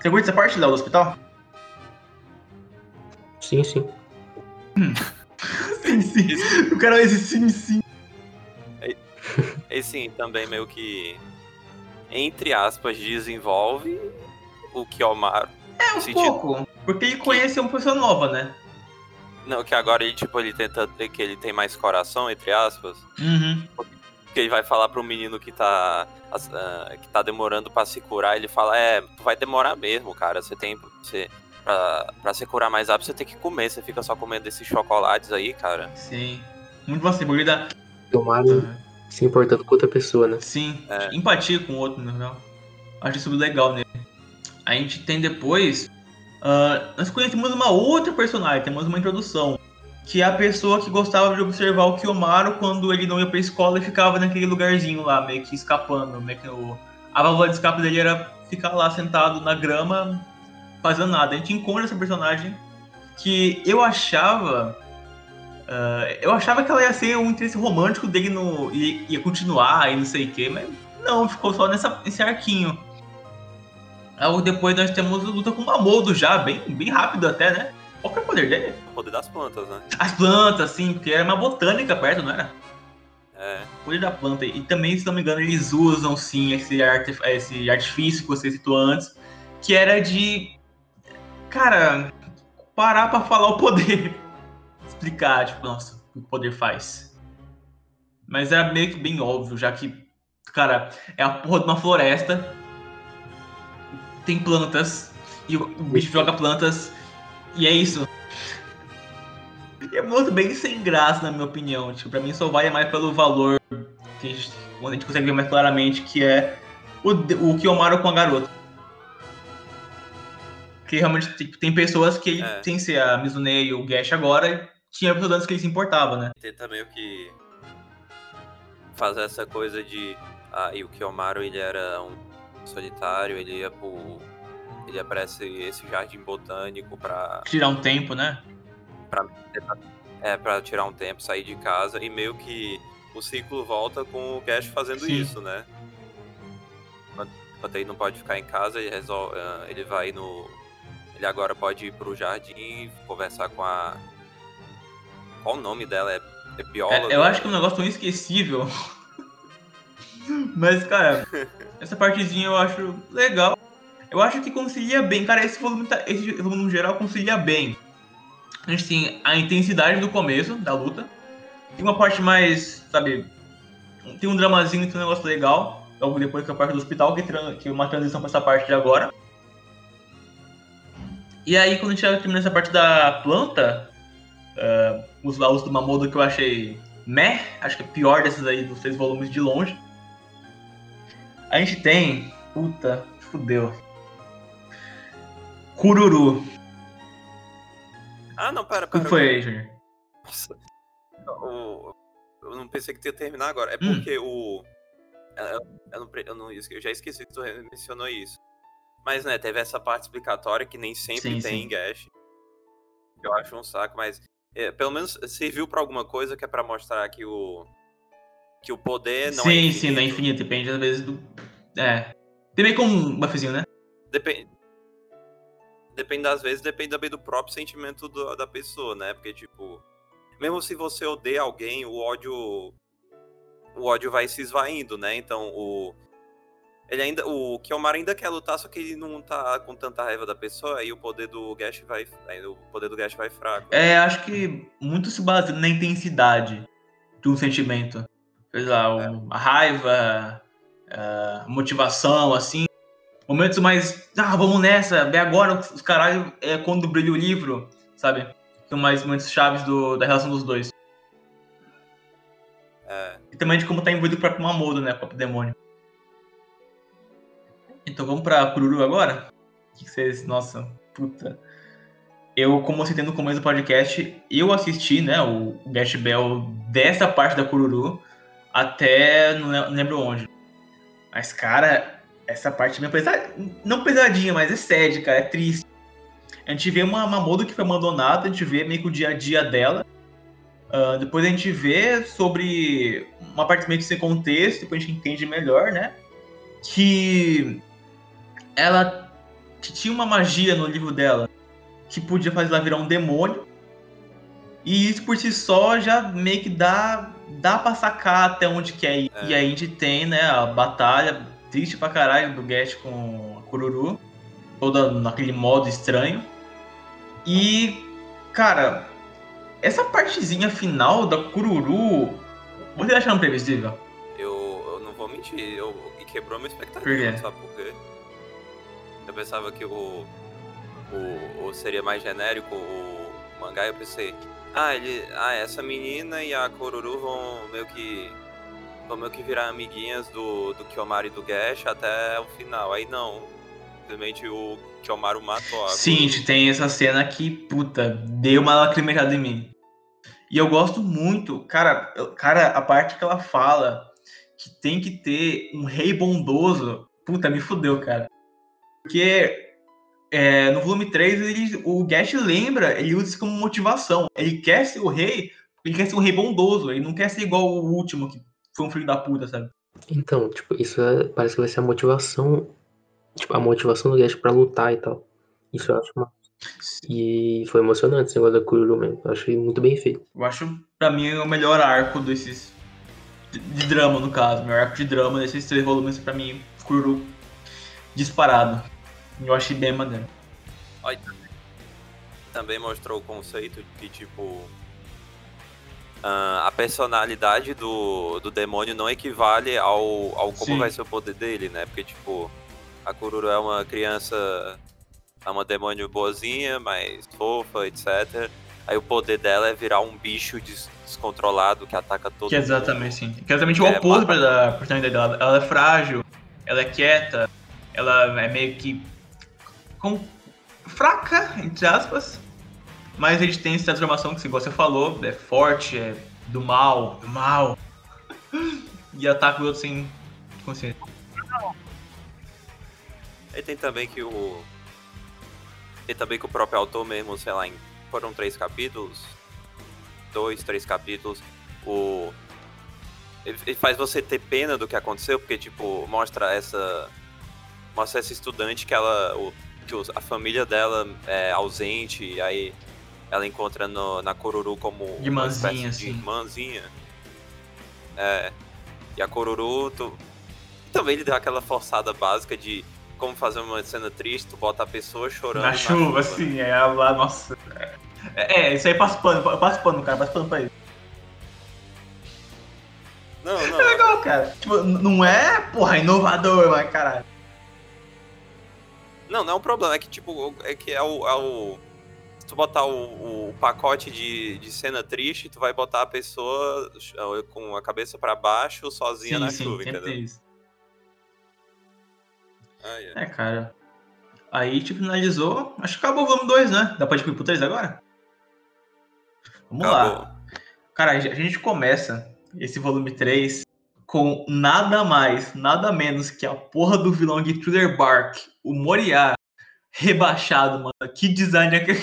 Você curte essa parte, Léo, do hospital? Sim, sim. Sim, sim. O cara esse sim, sim. E sim, também meio que. Entre aspas, desenvolve o Kiyomaru. É um pouco. Porque ele conhece uma pessoa nova, né? Não, que agora ele, tipo, ele tenta que ele tem mais coração, entre aspas. Uhum. Que ele vai falar pro menino que tá. ah, que tá demorando pra se curar, ele fala, é, tu vai demorar mesmo, cara. Você tem. Você, pra, pra se curar mais rápido, você tem que comer. Você fica só comendo esses chocolates aí, cara. Sim. Muito bom, assim, porque dá. Tomaram se importando com outra pessoa, né? Sim. É. Empatia com o outro, na real. Acho isso legal nele. A gente tem depois. ah, nós conhecemos uma outra personagem, temos uma introdução. Que é a pessoa que gostava de observar o Kiyomaru quando ele não ia pra escola e ficava naquele lugarzinho lá, meio que escapando. Meio que o... A válvula de escape dele era ficar lá sentado na grama, fazendo nada. A gente encontra essa personagem que eu achava. ah, eu achava que ela ia ser um interesse romântico dele no. ia, ia continuar e não sei o quê, mas não, ficou só nessa, nesse arquinho. Aí depois nós temos a luta com o Mamodo já, bem, bem rápido até, né? Qual que é o poder dele? O poder das plantas, né? As plantas, assim, porque era uma botânica perto, não era? É. O poder da planta. E também, se não me engano, eles usam sim esse, arte, esse artifício que você citou antes, que era de. Cara, parar pra falar o poder. (laughs) Explicar, tipo, nossa, o que o poder faz. Mas era meio que bem óbvio, já que, cara, é a porra de uma floresta. Tem plantas. E o bicho joga plantas. E é isso. E é muito bem sem graça, na minha opinião. Tipo, pra mim só vale mais pelo valor que a gente, quando a gente consegue ver mais claramente, que é o, o Kiyomaru com a garota. Porque realmente tipo, tem pessoas que, É. sem ser a Mizune e o Gash agora, tinha pessoas antes que ele se importava, né? Tem também o que. Fazer essa coisa de. Ah, e o Kiyomaru ele era um solitário, ele ia pro. Ele ia pra esse, esse jardim botânico pra. Tirar um tempo, né? É, pra tirar um tempo, sair de casa e meio que o ciclo volta com o Gash fazendo Sim. isso, né? Enquanto ele não pode ficar em casa, ele resolve. ah, ele vai no. Ele agora pode ir pro jardim conversar com a. Qual o nome dela? É, é bióloga? É, eu acho que é um negócio tão esquecível. Mas, cara, essa partezinha eu acho legal. Eu acho que concilia bem. Cara, esse volume, tá- esse volume no geral concilia bem. A gente tem a intensidade do começo da luta. Tem uma parte mais, sabe... Tem um dramazinho, tem um negócio legal. Logo depois que a parte do hospital, que, é uma transição pra essa parte de agora. E aí, quando a gente termina essa parte da planta, ah, os laus do Mamodo que eu achei meh, acho que é pior desses aí dos seis volumes de longe. A gente tem. Puta, fudeu. Cururu. Ah, não, pera, O pera. que foi aí, Junior? Nossa. O- Eu não pensei que ia terminar agora. É Hum. porque o. Eu, eu não, eu não eu já esqueci que tu mencionou isso. Mas, né, teve essa parte explicatória que nem sempre Sim, tem sim. em Gash. Eu acho um saco, mas. é, pelo menos serviu pra alguma coisa que é pra mostrar que o. Que o poder não é sim, infinito. sim, não é infinito. Depende, às vezes, do. É. Tem meio como um buffzinho, né? Depende. Depende das vezes, depende também do próprio sentimento do- da pessoa, né? Porque, tipo. mesmo se você odeia alguém, o ódio o ódio vai se esvaindo, né? Então o ele ainda o Kiyomaru ainda quer lutar, só que ele não tá com tanta raiva da pessoa, aí o poder do Gash vai o poder do Gash vai fraco. É, acho que muito se baseia na intensidade do sentimento. Sei lá, a raiva, a motivação, assim. Momentos mais, ah, vamos nessa, vem agora, os caralho, é quando brilha o livro, sabe? São mais momentos chaves do, da relação dos dois. É. E também de como tá envolvido o próprio Mamodo, né? O próprio demônio. Então vamos pra Kururu agora? O que vocês. Nossa, puta. Eu, como eu citei no começo do podcast, eu assisti, né, o Gash Bell dessa parte da Kururu até não lembro onde. Mas, cara, essa parte é pesada. Não pesadinha, mas é cara, é triste. A gente vê uma Mamodo que foi abandonada, a gente vê meio que o dia a dia dela. Uh, depois a gente vê sobre uma parte meio que sem contexto, depois a gente entende melhor, né? Que ela tinha uma magia no livro dela que podia fazer ela virar um demônio. E isso por si só já meio que dá, dá pra sacar até onde quer ir. É. E aí a gente tem, né, a batalha triste pra caralho do Gash com a Kururu. Toda naquele modo estranho. E, cara, essa partezinha final da Kururu, você acha previsível? Eu, eu não vou mentir, eu, quebrou minha expectativa, por sabe por quê? Eu pensava que o, o, o seria mais genérico o mangá, eu pensei, ah, ele, ah, essa menina e a Koruru vão meio que vão meio que virar amiguinhas do, do Kiyomaru e do Gash até o final. Aí não, simplesmente o Kiyomaru matou a Sim, tem essa cena que, puta, deu uma lacrimejada em mim. E eu gosto muito, cara, cara, a parte que ela fala que tem que ter um rei bondoso, puta, me fudeu, cara. Porque é, no volume 3, ele, o Gash lembra, ele usa isso como motivação. Ele quer ser o rei, ele quer ser um rei bondoso, ele não quer ser igual o último, que foi um filho da puta, sabe? Então, tipo, isso é, parece que vai ser a motivação, tipo, a motivação do Gash pra lutar e tal. Isso eu acho uma... E foi emocionante esse negócio da Kururu mesmo. Eu achei muito bem feito. Eu acho, pra mim, o melhor arco desses. De, de drama, no caso. Melhor arco de drama desses três volumes, pra mim, Kururu disparado. Bem maneiro. Olha, também mostrou o conceito de que, tipo, uh, a personalidade do, do demônio não equivale ao, ao como Sim. vai ser o poder dele, né? Porque, tipo, a Kururu é uma criança, é uma demônio boazinha, mas fofa, etc. Aí o poder dela é virar um bicho des descontrolado que ataca todo que é exatamente, sim. Que é exatamente o é, oposto da personalidade dela. Ela é frágil, ela é quieta, ela é meio que com, fraca, entre aspas, mas gente tem essa transformação que, igual você falou, é forte, é do mal, do mal, (laughs) e ataca o outro sem consciência. E tem também que o. Tem também que o próprio autor mesmo, sei lá, em... foram três capítulos, dois, três capítulos, o. Ele faz você ter pena do que aconteceu, porque, tipo, mostra essa. Mostra essa estudante que ela. O, que a família dela é ausente, aí ela encontra no, na Coruru como irmãzinha, de irmãzinha. É, e a Coruru tu, também ele deu aquela forçada básica de como fazer uma cena triste, tu bota a pessoa chorando. Na, na chuva, chuva, assim, é lá, nossa. É, é, isso aí passa pano, passa pano, cara, passa pano pra isso. Não, não. É legal, cara. Tipo, não é, porra, inovador, mas caralho. Não, não é um problema, é que tipo, é que é o. É o se tu botar o, o, pacote de, de cena triste, tu vai botar a pessoa com a cabeça para baixo, sozinha sim, na sim, chuva, entendeu? Isso. Ah, yeah. É, cara. Aí, tipo, finalizou. Acho que acabou o volume 2, né? Dá pra ir pro 3 agora? Vamos acabou. lá. Cara, a gente começa esse volume 3 com nada mais, nada menos que a porra do vilão de Thriller Bark, o Moriá, rebaixado, mano. Que design é que... (laughs)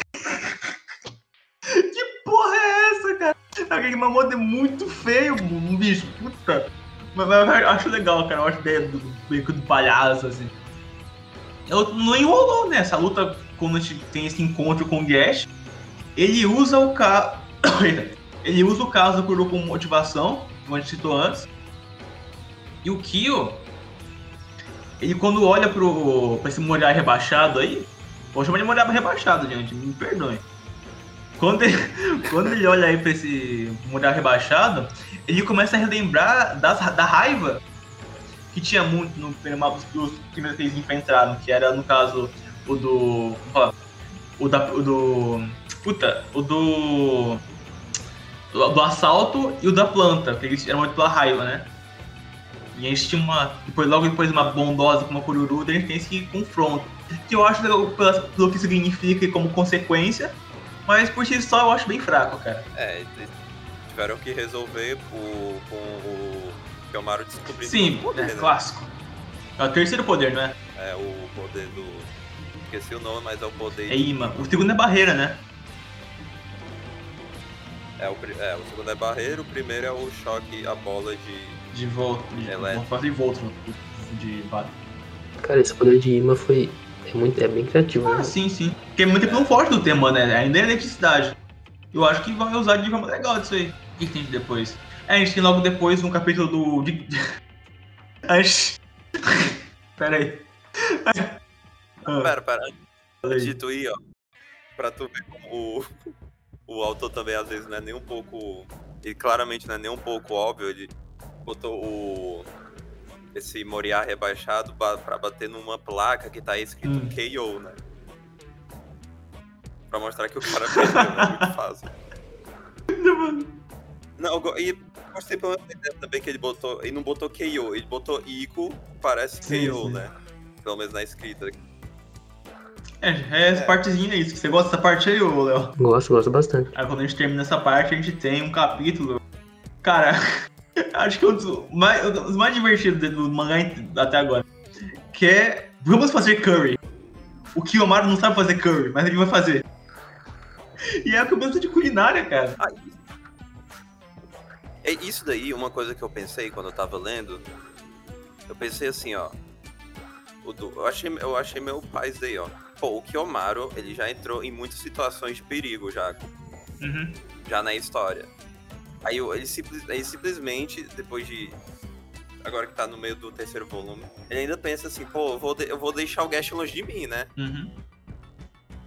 que porra é essa, cara? Aquele Mamoto é muito feio, um bicho, puta. Mas, mas eu acho legal, cara. Eu acho ideia do bico do palhaço, assim. Eu, não enrolou, né? Essa luta, quando a gente tem esse encontro com o Gash, ele usa o carro. (coughs) ele usa o caso do Kuro como motivação, como a gente citou antes. E o Kyo, ele quando olha pro, pra esse Moriarty rebaixado aí, vou chamar de Moriarty rebaixado, gente, me perdoem. Quando ele, (laughs) quando ele olha aí pra esse Moriarty rebaixado, ele começa a relembrar das, da raiva que tinha muito no primeiro mapa dos primeiros que eles enfrentaram, que era, no caso, o do. Falar, o da. O do. Puta, o. Do, do assalto e o da planta, que eles eram muito pela raiva, né? E a gente tinha uma. Depois, logo depois uma bondosa com uma cururu, a gente tem esse confronto. Que eu acho legal pelo que significa e como consequência, mas por si só eu acho bem fraco, cara. É, tiveram que resolver o, com o Kyomaru descobrindo Sim, o poder, é, né? clássico. É o terceiro poder, não é? É o poder do. Esqueci o nome, mas é o poder. É imã. O segundo é barreira, né? É o, é, o segundo é barreira, o primeiro é o choque, a bola de. De volta. De, de volta de bala. Cara, esse poder de imã foi. É, muito, é bem criativo, né? Ah, sim, sim. Porque é muito tempo não forte do tema, né? Ainda é eletricidade. Eu acho que vai usar de forma legal disso aí. O que que tem de depois? É, a gente tem logo depois um capítulo do. De... (laughs) a gente. (laughs) Pera aí. Ah, Pera, pera, antes aí. de ir, ó. Pra tu ver como o, (laughs) o autor também às vezes não é nem um pouco. Ele claramente não é nem um pouco óbvio, ele botou o. Esse Moriá rebaixado ba- pra bater numa placa que tá escrito Hum. KO, né? Pra mostrar que o cara perdeu, né? Muito (laughs) fácil. Não, e gostei pelo menos da ideia também que ele botou. Ele não botou KO, ele botou Ico, parece Sim, KO, sim. né? Pelo menos na escrita. É, é essa É. partezinha aí. Se você gosta dessa parte aí, ô Léo. Gosto, gosto bastante. Aí quando a gente termina essa parte, a gente tem um capítulo. Cara, (laughs) acho que é um dos mais, um dos mais divertidos do mangá até agora. Que é. Vamos fazer curry. O Kiyomaru não sabe fazer curry, mas ele vai fazer. E é o cabeça de culinária, cara. Ah, isso- É isso daí, uma coisa que eu pensei quando eu tava lendo. Eu pensei assim, ó. eu, achei, eu achei meu pai isso daí, ó. Pô, o Kiyomaru, ele já entrou em muitas situações de perigo já, Uhum. já na história. Aí eu- ele, simples- ele simplesmente, depois de. Agora que tá no meio do terceiro volume, ele ainda pensa assim, pô, eu vou, de- eu vou deixar o Gash longe de mim, né? Uhum.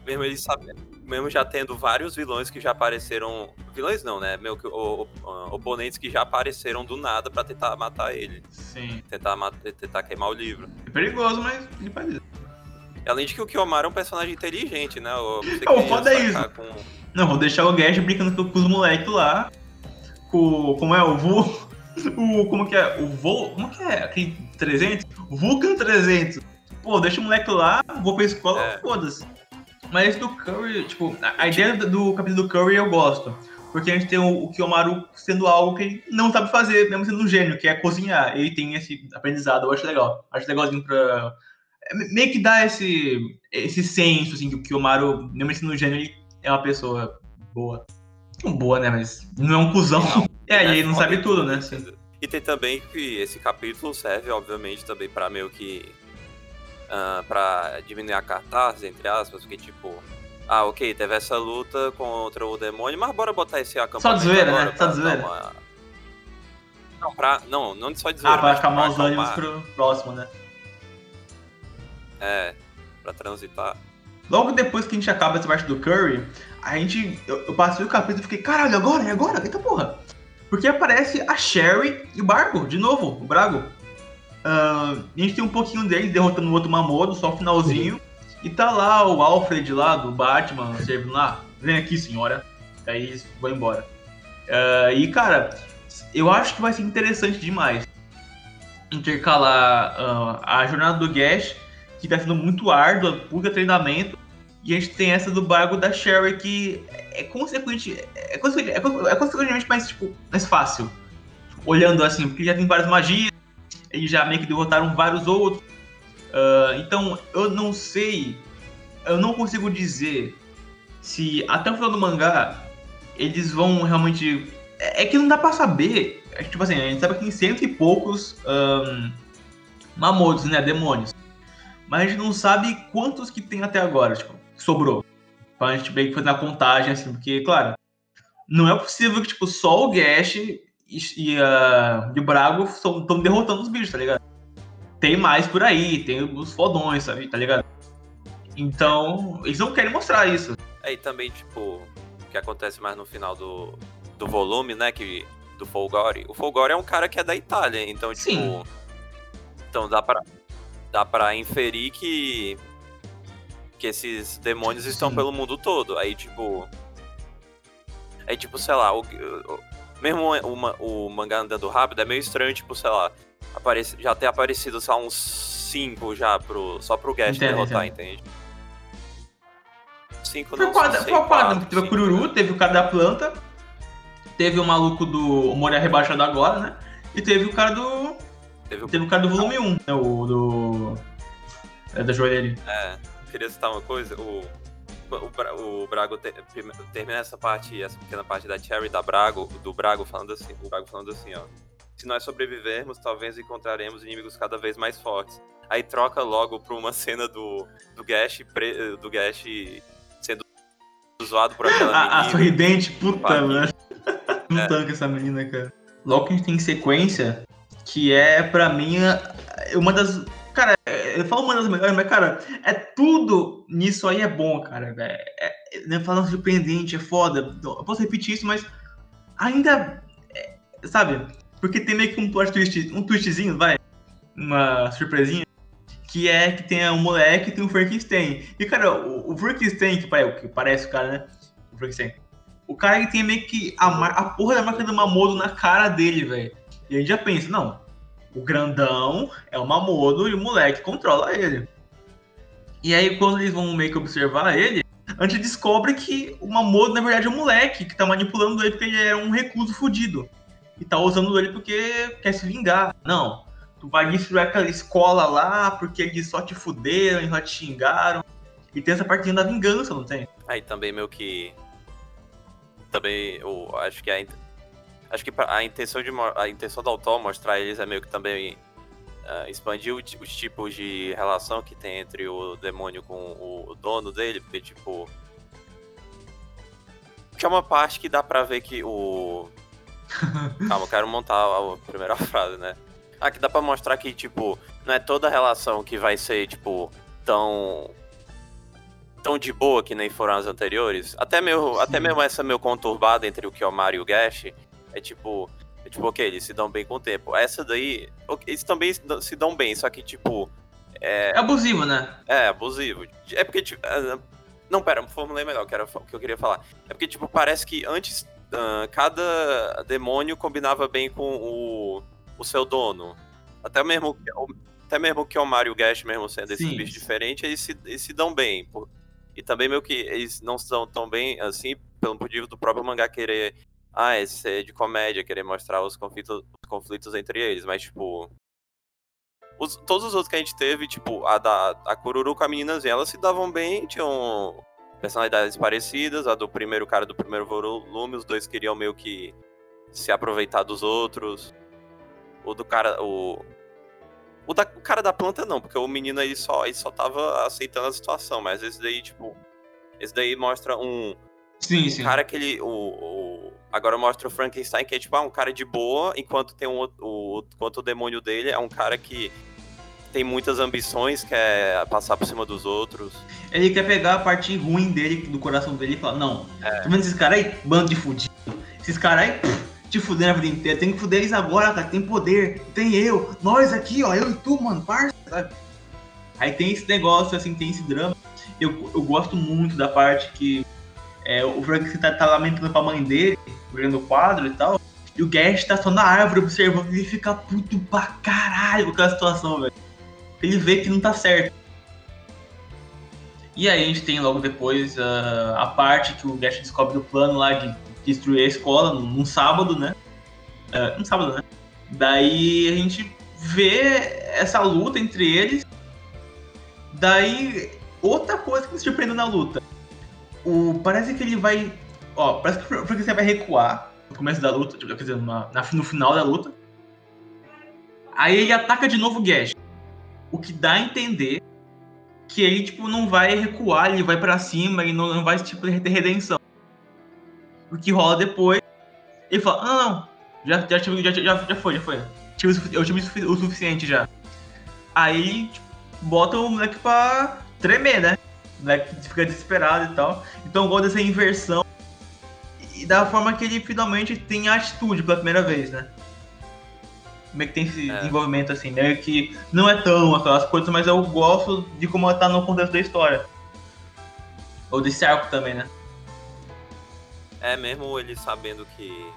Mesmo ele sabendo, mesmo já tendo vários vilões que já apareceram. Vilões não, né? Que o- o- oponentes que já apareceram do nada pra tentar matar ele. Sim. Tentar, ma- tentar queimar o livro. É perigoso, mas ele faz isso. Além de que o Kiyomaru é um personagem inteligente, né? Eu ele ia foda é sacar Com... Não, vou deixar o Gash brincando com os moleques lá. Com. Como é? O Vu. (laughs) O. Como que é? O Vol. Como que é? Aquele 300? Vulcan 300. Pô, deixa o moleque lá, vou pra escola, É. foda-se. Mas do Curry, tipo, a, ideia do, do capítulo do Curry eu gosto. Porque a gente tem o, o Kiyomaru sendo algo que ele não sabe fazer, mesmo sendo um gênio, que é cozinhar. Ele tem esse aprendizado, eu acho legal. Acho legalzinho pra. é, Meio que dá esse, esse senso, assim, que o Kiyomaru, mesmo sendo um gênio, ele é uma pessoa boa. Não boa, né? Mas não é um cuzão. (laughs) É, e ele não sabe tudo, né? E tem também que esse capítulo serve, obviamente, também pra meio que. ah, pra diminuir a cartaz, entre aspas, porque tipo. Ah, ok, teve essa luta contra o demônio, mas bora botar esse acampamento de zoeira, agora né? Só de zoeira. uma- Não, pra... não, não só de zoeira, Ah, pra acalmar os ânimos pro próximo, né? É, pra transitar. Logo depois que a gente acaba essa parte do Curry, a gente. Eu, eu passei o capítulo e fiquei, caralho, agora? É agora? Eita porra! Porque aparece a Sherry e o Barco, de novo, o Brago. Ah, a gente tem um pouquinho deles derrotando o outro Mamodo, só o finalzinho. E tá lá o Alfred lá, do Batman, servindo lá. Vem aqui, senhora. Aí eles vão embora. Ah, e, cara, eu acho que vai ser interessante demais intercalar ah, a jornada do Gash, que tá sendo muito árdua, puta treinamento, e a gente tem essa do Bargo da Sherry, que é consequente, é, consequente, é, é consequentemente mais, tipo, mais fácil. Olhando assim, porque já tem várias magias, eles já meio que derrotaram vários outros. Ah, então, eu não sei, eu não consigo dizer se até o final do mangá eles vão realmente. É, é que não dá pra saber. É tipo assim, a gente sabe que tem cento e poucos ahn, Mamodos, né? Demônios. Mas a gente não sabe quantos que tem até agora, tipo, que sobrou. Pra gente meio que fazer a contagem, assim, porque, claro, não é possível que, tipo, só o Gash e, e, uh, e o Brago estão derrotando os bichos, tá ligado? Tem mais por aí, tem os fodões, sabe, tá ligado? Então, eles não querem mostrar isso. E também, tipo, o que acontece mais no final do, do volume, né, que, do Folgore. O Folgore é um cara que é da Itália, então, tipo... Sim. Então, dá pra, dá pra inferir que que esses demônios estão Sim. pelo mundo todo. Aí, tipo. Aí, tipo, sei lá, o, o mesmo o, o mangá andando rápido é meio estranho, tipo, sei lá, aparece, já ter aparecido só uns 5 já pro, só pro Gash derrotar, entende? 5 não quadra, sei, Foi quadra, teve o Cururu, teve o cara da planta, teve o maluco do Moria rebaixado agora, né? E teve o cara do. Teve o, teve o cara do volume 1, né? O do. É da joalheria. É queria citar uma coisa. O, o, o Brago te, termina essa parte, essa pequena parte da Cherry, da Brago, do Brago falando assim, o Brago falando assim, ó. Se nós sobrevivermos, talvez encontraremos inimigos cada vez mais fortes. Aí troca logo pra uma cena do, do Gash, do Gash sendo zoado por aquela menina. (laughs) A, a sorridente, puta, mano. (laughs) Não é. tanca essa menina, cara. Logo que a gente tem sequência, que é, pra mim, uma das Cara, é, eu falo uma das melhores, mas, cara, é tudo nisso aí é bom, cara. É, é, né, falando surpreendente, é foda. Eu posso repetir isso, mas ainda. É, sabe? Porque tem meio que um plot twist, um twistzinho, vai. Uma surpresinha. Que é que tem um moleque e tem um Frankenstein. E, cara, o, o Frankenstein, que, que parece o cara, né? O Frankenstein. O cara ele tem meio que a, a porra da marca do Mamodo na cara dele, velho. E a gente já pensa, não, o grandão é o Mamodo e o moleque controla ele. E aí, quando eles vão meio que observar ele, a gente descobre que o Mamodo, na verdade, é um moleque que tá manipulando ele porque ele é um recluso fudido. E tá usando ele porque quer se vingar. Não, tu vai destruir aquela escola lá porque eles só te fuderam, eles só te xingaram. E tem essa partinha da vingança, não tem? Aí também meio que. Também eu acho que a, acho que a intenção, de, a intenção do autor mostrar eles é meio que também uh, expandir os tipos de relação que tem entre o demônio com o dono dele, porque, tipo. Que é uma parte que dá pra ver que o. (laughs) Calma, eu quero montar a primeira (laughs) frase, né? Ah, que dá pra mostrar que, tipo, não é toda relação que vai ser, tipo, tão. tão de boa que nem foram as anteriores. Até, meu, até mesmo essa meio conturbada entre o Kiyomari e o Gash é tipo. É tipo, ok, eles se dão bem com o tempo. Essa daí, eles também se dão bem, só que, tipo. É, é abusivo, né? É, abusivo. É porque, tipo. É, não, pera, formulei melhor, que era o que eu queria falar. É porque, tipo, parece que antes uh, cada demônio combinava bem com o, o seu dono. Até mesmo, até mesmo que o Mario Gash, mesmo sendo esses Sim. bichos diferentes, eles se, eles se dão bem. E também meio que eles não se dão tão bem assim, pelo motivo do próprio mangá querer ah, esse é de comédia, querer mostrar os conflitos, os conflitos entre eles, mas, tipo. Os, todos os outros que a gente teve, tipo, a da a Kururu com a meninazinha, elas se davam bem, tinham personalidades parecidas, a do primeiro cara do primeiro volume, os dois queriam meio que se aproveitar dos outros. O do cara. O, o, da, o cara da planta não, porque o menino aí só, ele só tava aceitando a situação, mas esse daí, tipo. Esse daí mostra um. Sim, um sim. cara que ele. O, o, Agora mostra o Frankenstein, que é tipo ah, um cara de boa, enquanto tem um, o, enquanto o demônio dele é um cara que tem muitas ambições, quer passar por cima dos outros. Ele quer pegar a parte ruim dele, do coração dele e falar, não, é. tá vendo esses caras aí? Bando de fudido. Esses caras aí, pff, te fuderam a vida inteira. Tem que fuder eles agora, cara. Tem poder. Tem eu. Nós aqui, ó. Eu e tu, mano. Parça, sabe? Aí tem esse negócio, assim, tem esse drama. Eu, eu gosto muito da parte que é, o Frankenstein tá, tá lamentando pra mãe dele olhando o quadro e tal. E o Gash tá só na árvore observando e ele fica puto pra caralho com aquela situação, velho. Ele vê que não tá certo. E aí a gente tem logo depois uh, a parte que o Gash descobre do plano lá de destruir a escola num, num sábado, né? Uh, num sábado, né? Daí a gente vê essa luta entre eles. Daí, outra coisa que me surpreendeu na luta. O, parece que ele vai Ó, parece que o Frankenstein vai recuar no começo da luta, quer dizer, na, na, no final da luta. Aí ele ataca de novo o Gash. O que dá a entender que ele, tipo, não vai recuar, ele vai para cima e não, não vai, tipo, ter redenção. o que rola depois. Ele fala, ah, não, já, já, tive, já, já, já foi, já foi. Eu tive o sufi- o suficiente já. Aí tipo, bota o moleque pra tremer, né? O moleque fica desesperado e tal. Então eu gosto dessa inversão. E da forma que ele finalmente tem atitude pela primeira vez, né? Meio que tem esse É. desenvolvimento assim, meio que não é tão aquelas coisas, mas eu gosto de como ela tá no contexto da história. Ou desse arco também, né? É, mesmo ele sabendo que.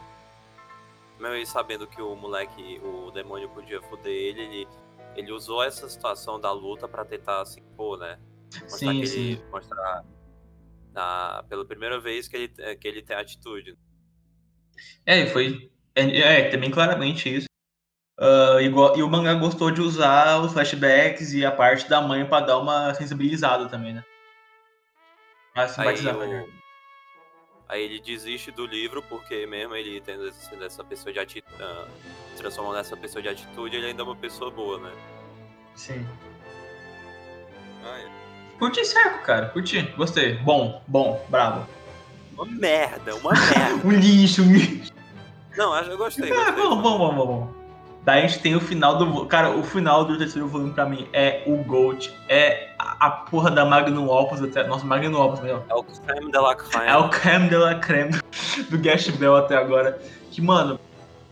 Mesmo ele sabendo que o moleque, o demônio podia foder ele, ele, ele usou essa situação da luta pra tentar, assim, pô, né? Mostrar Sim, sim. ele. Mostrar. Na, pela primeira vez que ele, que ele tem atitude. É, foi. É, é também claramente isso. Ah, igual, e o mangá gostou de usar os flashbacks e a parte da mãe pra dar uma sensibilizada também, né? Pra Aí, melhor. o, aí ele desiste do livro porque mesmo ele tendo essa pessoa de atitude. transformando nessa pessoa de atitude, ele ainda é uma pessoa boa, né? Sim. Ah, é. Curti esse arco, cara. Curti. Gostei. Bom, bom, bravo. Uma merda, uma merda. (laughs) Um lixo, um lixo. Não, acho- eu gostei, É, gostei. bom, bom, bom, bom, bom. Daí a gente tem o final do. Cara, o final do terceiro volume pra mim é o Gold. É a, a porra da Magnum Opus até. Nossa, Magnum Opus, meu. É o creme de la creme. É o creme de la creme (laughs) do Gash Bell até agora. Que, mano,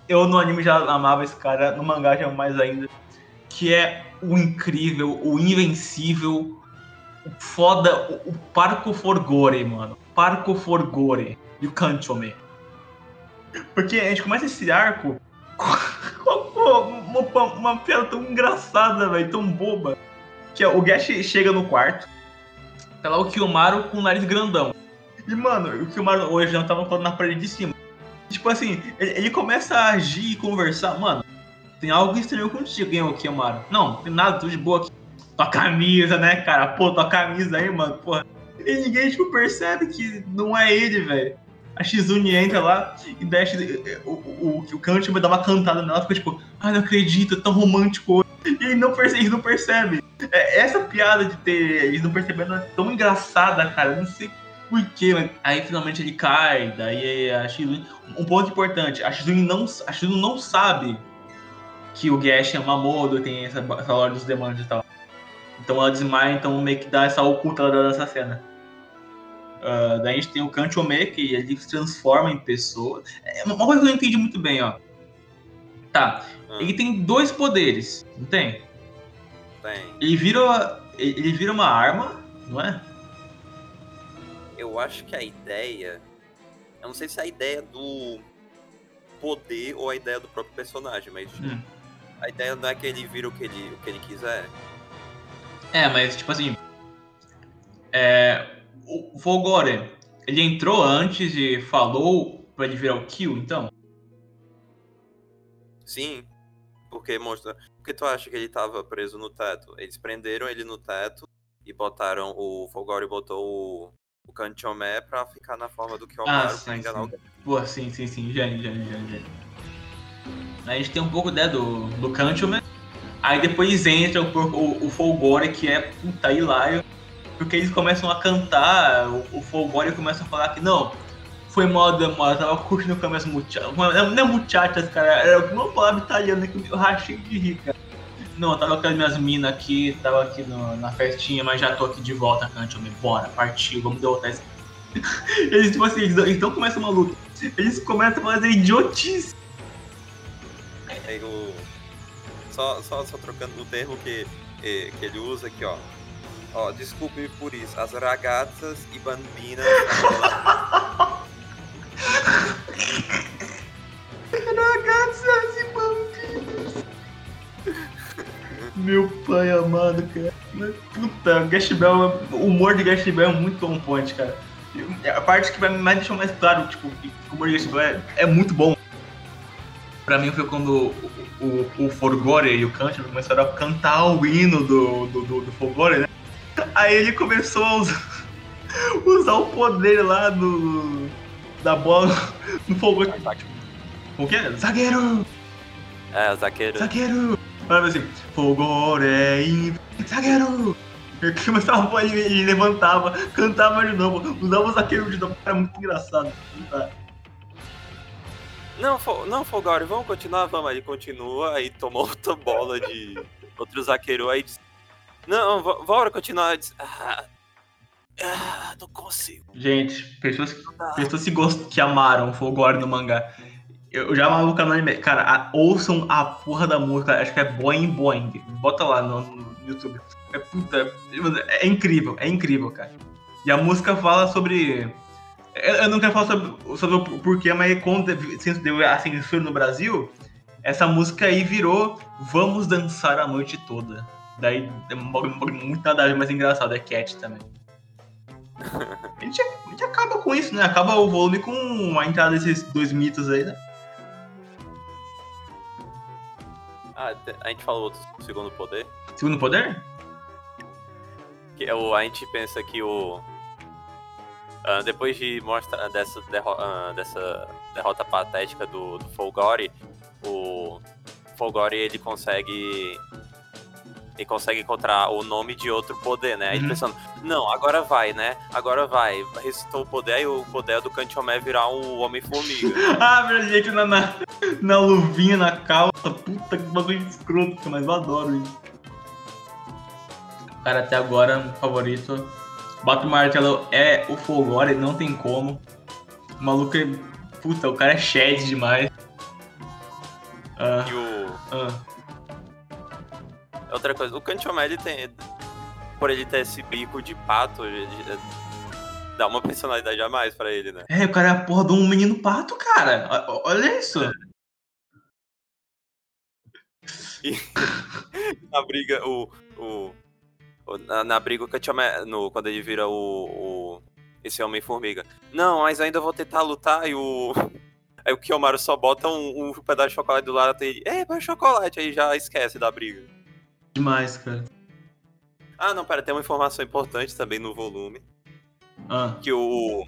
eu no anime já amava esse cara, no mangá já mais ainda. Que é o incrível, o invencível, foda, o, Parco Forgore, mano. Parco Forgore e o Kanchome. Porque a gente começa esse arco (laughs) com, uma, uma piada tão engraçada, velho, tão boba. Que é, o Gash chega no quarto, tá lá o Kiyomaru com o nariz grandão. E, mano, o Kiyomaru hoje não tava na parede de cima. Tipo assim, ele, ele começa a agir e conversar. Mano, tem algo estranho contigo, hein, o Kiyomaru? Não, tem nada, tudo de boa aqui. Tua camisa, né, cara? Pô, tua camisa aí, mano, porra. E ninguém, tipo, percebe que não é ele, velho. A Shizune entra lá e deixa o, o, o, Kanchi vai dar uma cantada nela, fica tipo, ai, não acredito, é tão romântico. E ele não percebe, eles não percebe. É, essa piada de ter eles não percebendo é tão engraçada, cara. Não sei por quê, mas aí finalmente ele cai, daí a Shizune. Um ponto importante, a Shizune não, a Shizune não sabe que o Gash é uma Mamodo, tem essa, essa lore dos demônios e tal. Então ela desmaia, então meio que dá essa oculta dessa cena. Uh, daí a gente tem o Kanchome, que ele se transforma em pessoa. É uma coisa que eu não entendi muito bem, ó. Tá, Ah, ele tem dois poderes, não tem? tem. Ele vira, ele vira uma arma, não é? Eu acho que a ideia. Eu não sei se é a ideia do poder ou a ideia do próprio personagem, mas Hum. a ideia não é que ele vira o que ele, o que ele quiser. É, mas tipo assim. É, o Folgore, ele entrou antes e falou pra ele virar o Kill, então? Sim. Porque mostra. Por que tu acha que ele tava preso no teto? Eles prenderam ele no teto e botaram. O Folgore botou o, o Kanchomé pra ficar na forma do Kyomaru Ah, sim, pra enganar sim. Gash. Pô, sim, sim, sim, gênio, gênio, gênio, gênio. A gente tem um pouco né, do, do Kanchome. Aí depois entra o, o, o Folgore, que é puta hilário. Porque eles começam a cantar, o, o Folgore começa a falar que não, foi mal demora, eu tava curtindo com as muchachas. Não é muchachas, cara, era uma palavra italiana que eu rachei de rir, cara. Não, eu tava com as minhas minas aqui, tava aqui no- na festinha, mas já tô aqui de volta, Kanchome. Bora, partiu, vamos derrotar esse. (laughs) Eles, tipo assim, eles, então começa uma luta. Eles começam a fazer idiotice. Aí o. Só, só, só trocando o termo que, que ele usa aqui, ó. Ó, desculpe por isso. As ragazzas e bambinas. Ragazzas e bambinos. Meu pai amado, cara. Puta, Gash Bell, o humor de Gash Bell é muito on point, cara. A parte que mais deixar mais claro, tipo, que o humor de Gash Bell é, é muito bom. Pra mim foi quando o, o, Forgore e o Kant começaram a cantar o hino do, do, do, do Forgore, né? Aí ele começou a usar, (laughs) usar o poder lá do. da bola no Forgore. O quê? Zagueiro! É, zagueiro. Zagueiro! Falava assim, Fogore in... Zagueiro! Eu começava, ele, ele levantava, cantava de novo, usava o zagueiro de novo, era muito engraçado. Tá? Não, não, Folgore, vamos continuar, vamos. Ele continua, aí toma outra bola de outro zaqueiro, aí diz, não, bora continuar. Diz, ah, ah, não consigo. Gente, pessoas, pessoas que, gost... que amaram Folgore no mangá. Eu já amava o canal anime. Cara, a- ouçam a porra da música, acho que é Boing Boing. Bota lá no, no YouTube. É puta. É incrível, é incrível, cara. E a música fala sobre. Eu não quero falar sobre, sobre o porquê, mas quando se deu a censura no Brasil, essa música aí virou Vamos Dançar a Noite Toda. Daí é muito nada a ver, mas engraçado, é Cat também. (laughs) A gente, a gente acaba com isso, né? Acaba o volume com a entrada desses dois mitos aí, né? Ah, a gente falou outro segundo poder. Segundo poder? Que é o, a gente pensa que o. ah, depois de mostra dessa, derro- ah, dessa derrota patética do, do Folgore, o Folgore ele consegue. Ele consegue encontrar o nome de outro poder, né? Aí Uhum. pensando, não, agora vai, né? Agora vai. Ressuscitou o poder e o poder do Kanchomé virar um Homem-Formiga. (laughs) Ah, verdade, gente, na, na, na luvinha, na calça. Puta que bagulho escroto, mas eu adoro isso. Cara, até agora, meu Bato Martelo é o Folgore, não tem como. O maluco é. Puta, o cara é shed demais. Ah, e o. ah. Outra coisa, o Kanchomé ele tem. Por ele ter esse bico de pato, ele, dá uma personalidade a mais pra ele, né? É, o cara é a porra de um menino pato, cara. Olha isso. (laughs) E (laughs) na briga, o, o- na, na briga, o Kanchomé, no, quando ele vira o. o- esse Homem-Formiga. Não, mas ainda vou tentar lutar e o. (laughs) Aí o Kiyomaru só bota um, um pedaço de chocolate do lado e ele. É, põe chocolate, aí já esquece da briga. Demais, cara. Ah, não, pera, tem uma informação importante também no volume. Ah, que o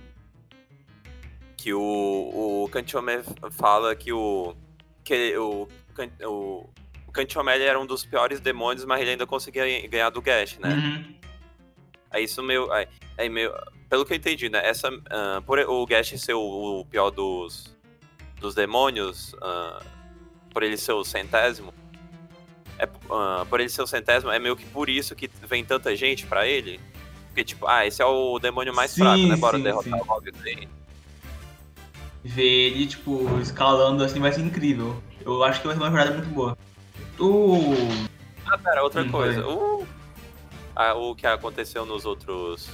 que o o Kanchomé fala que o que o o, o Kanchomé ele era um dos piores demônios, mas ele ainda conseguia ganhar do Gash, né? uhum. Aí isso meio aí, aí meio pelo que eu entendi, né? Essa ah, por o Gash ser o, o pior dos dos demônios, ah, por ele ser o centésimo, é, ah, por ele ser o centésimo, é meio que por isso que vem tanta gente pra ele. Porque, tipo, ah, esse é o demônio mais Sim, fraco, né? Bora sim, derrotar sim. o Rogue aí. Ver ele, tipo, escalando assim vai ser incrível. Eu acho que vai ser uma jogada muito boa. O. Ah, pera, outra Hum, coisa. O, ah, o que aconteceu nos outros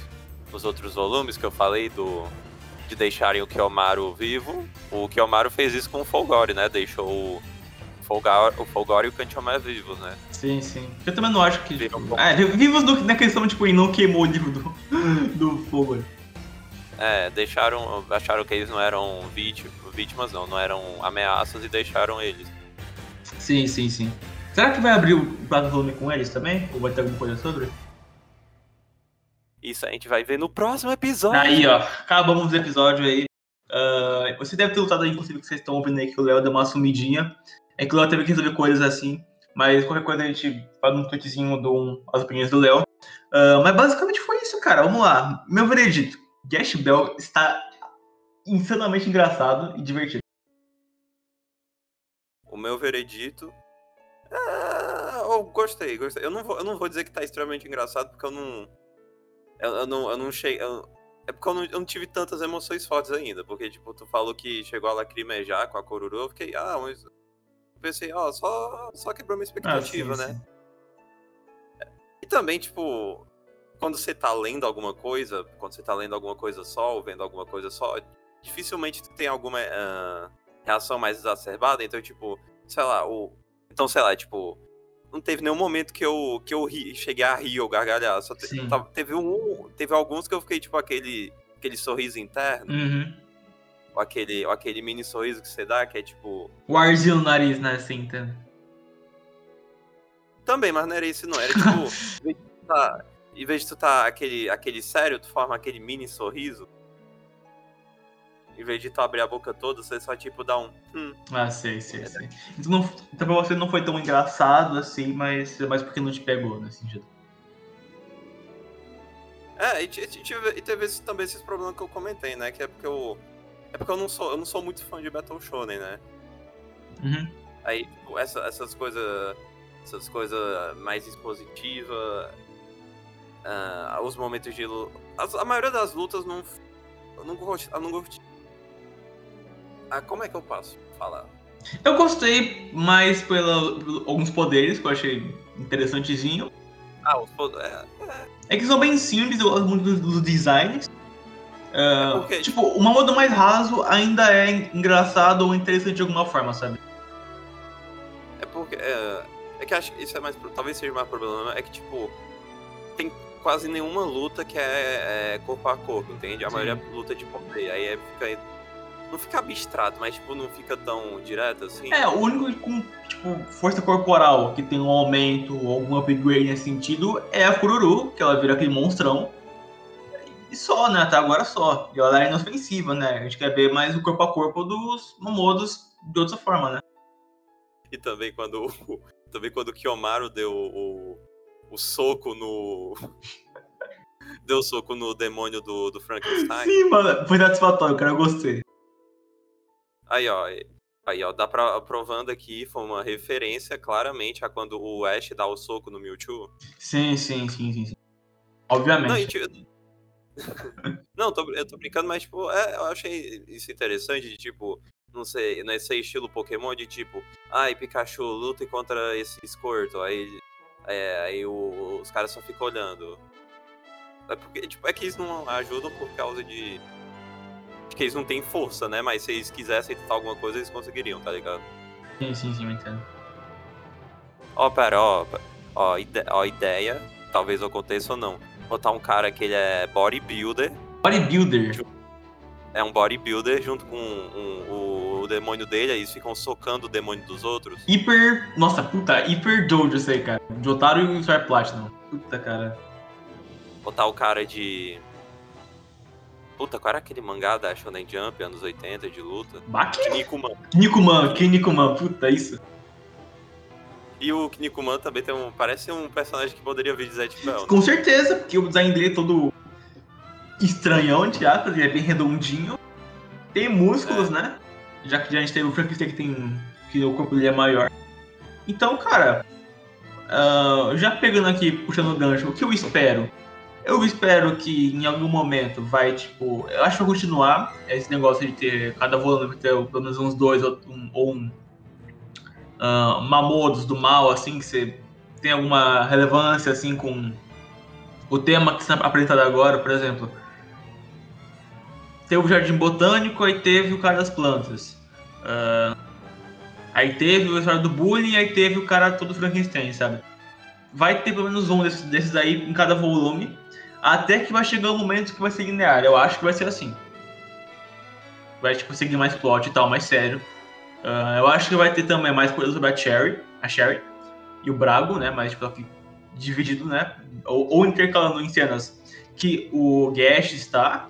nos outros volumes que eu falei do de deixarem o Kiyomaru vivo, o Kiyomaru fez isso com o Folgore, né? Deixou o Folgore, o Folgore e o Kanchomé vivos, né? Sim, sim. Eu também não acho que. Viram Tipo... É, vivos na questão, tipo, e não queimou o livro do, (laughs) do ali. É, deixaram, acharam que eles não eram vítimas não, não eram ameaças e deixaram eles. Sim, sim, sim. Será que vai abrir o prato volume com eles também? Ou vai ter alguma coisa sobre? Isso a gente vai ver no próximo episódio. Aí, ó, acabamos o episódio aí. Ah, você deve ter lutado aí, inclusive, que vocês estão ouvindo aí que o Léo deu uma sumidinha. É que o Léo teve que resolver coisas assim. Mas qualquer coisa a gente faz um tweetzinho do as opiniões do Léo. Ah, mas basicamente foi isso, cara. Vamos lá. Meu veredito. Gash Bell está insanamente engraçado e divertido. O meu veredito. É, eu gostei, gostei. Eu não, vou, eu não vou dizer que tá extremamente engraçado, porque eu não. Eu, eu não, eu não cheguei. eu- é porque eu não, eu não tive tantas emoções fortes ainda. Porque, tipo, tu falou que chegou a lacrimejar com a Coruru, eu fiquei, ah, mas. Eu pensei, ó, só, só quebrou minha expectativa, né? E também, tipo, quando você tá lendo alguma coisa, quando você tá lendo alguma coisa só, ou vendo alguma coisa só, dificilmente tu tem alguma ah, reação mais exacerbada, então, tipo, sei lá, o. Então, sei lá, tipo, não teve nenhum momento que eu, que eu ri, cheguei a rir ou gargalhar. Só te- tava- teve um. Teve alguns que eu fiquei, tipo, aquele, aquele sorriso interno, Uhum. ou aquele, ou aquele mini sorriso que você dá, que é tipo. O arzinho no nariz, né? Assim, tá? Também, mas não era isso, não. Era tipo. (laughs) em vez de tu tá, em vez de tu tá aquele, aquele sério, tu forma aquele mini sorriso. Em vez de tu abrir a boca toda, você só tipo dá um. Hum. Ah, sei, sei, sei. Então, não, então pra você não foi tão engraçado assim, mas é mais porque não te pegou nesse sentido. É, e, e e teve esse- também esses problemas que eu comentei, né? Que é porque o. É porque eu não sou, eu não sou muito fã de Battle Shonen, né? Uhum. Aí, tipo, essa, essas coisas. Essas coisas mais expositivas. ah, os momentos de as- A maioria das lutas não. Eu não gosto. Eu não gosto. Ah, como é que eu posso falar? Eu gostei mais pela, alguns poderes que eu achei interessantezinho. Ah, os pod- é, É que são bem simples, eu gosto muito dos, dos designs. Ah, É porque- tipo, o modo mais raso ainda é engraçado ou interessante de alguma forma, sabe? É porque. É, é que acho que isso é mais. Talvez seja mais problema. É que, tipo. Tem quase nenhuma luta que é, é corpo a corpo, entende? A Sim. maioria é luta de poder. Aí é, fica. Não fica abstrato, mas, tipo, não fica tão direto assim. É, o único com, tipo, força corporal que tem um aumento ou algum upgrade nesse sentido é a Kururu, que ela vira aquele monstrão. E só, né? Até agora só. E ela é inofensiva, né? A gente quer ver mais o corpo a corpo dos Momodos de outra forma, né? E também quando. (laughs) Também quando o Kiyomaru deu o. O soco no. (laughs) deu o soco no demônio do, do Frankenstein. Sim, mano. Foi satisfatório, cara. Eu gostei. Aí, ó. Aí, ó, dá pra provando aqui, foi uma referência claramente a quando o Ash dá o soco no Mewtwo. Sim, sim, sim, sim. sim. Obviamente. Não, tipo, (laughs) não tô, eu tô brincando, mas, tipo, é, eu achei isso interessante de, tipo, não sei, nesse estilo Pokémon de, tipo, ai, Pikachu, lute contra esse Squirtle, aí, é, aí o- os caras só ficam olhando. É, porque, tipo, é que eles não ajudam por causa de... de que eles não têm força, né? Mas se eles quisessem tentar alguma coisa, eles conseguiriam, tá ligado? Sim, sim, sim, eu entendo. Ó, pera, ó, ó, ide- ó, ideia, talvez aconteça ou não. Botar um cara que ele é bodybuilder, Bodybuilder. é um bodybuilder junto com um- o, o demônio dele, aí eles ficam socando o demônio dos outros. Hiper. Nossa, puta, Hiper Jojo isso aí, cara. Jotaro e o Star Platinum. Puta, cara. Botar o cara de. Puta, qual era aquele mangá da Shonen Jump, anos 80, de luta? Baki? Kinnikuman. Kinnikuman, Kinnikuman, puta, isso. E o Kinnikuman também tem um. Parece um personagem que poderia vir de Zed Bell, né? Com certeza, porque o design dele é todo estranhão, entre aspas, ele é bem redondinho. Tem músculos, né? Já que a gente teve o Frankenstein que tem. que o corpo dele é maior. Então, cara, ah, já pegando aqui, puxando o gancho, o que eu espero? Eu espero que em algum momento vai, tipo. Eu acho que vai continuar esse negócio de ter cada volume ter pelo menos uns dois ou um. Ou um ah, Mamodos do mal, assim, que você tem alguma relevância, assim, com o tema que está apresentado agora, por exemplo. Teve o Jardim Botânico, aí teve o cara das plantas. Ah, aí teve o história do bullying, aí teve o cara todo Frankenstein, sabe? Vai ter pelo menos um desses, desses aí em cada volume, até que vai chegar um momento que vai ser linear. Eu acho que vai ser assim. Vai tipo, seguir mais plot e tal, mais sério. Ah, eu acho que vai ter também mais coisas sobre a Cherry, a Sherry e o Brago, né? Mas tipo, dividido, né? Ou, ou intercalando em cenas que o Gash está,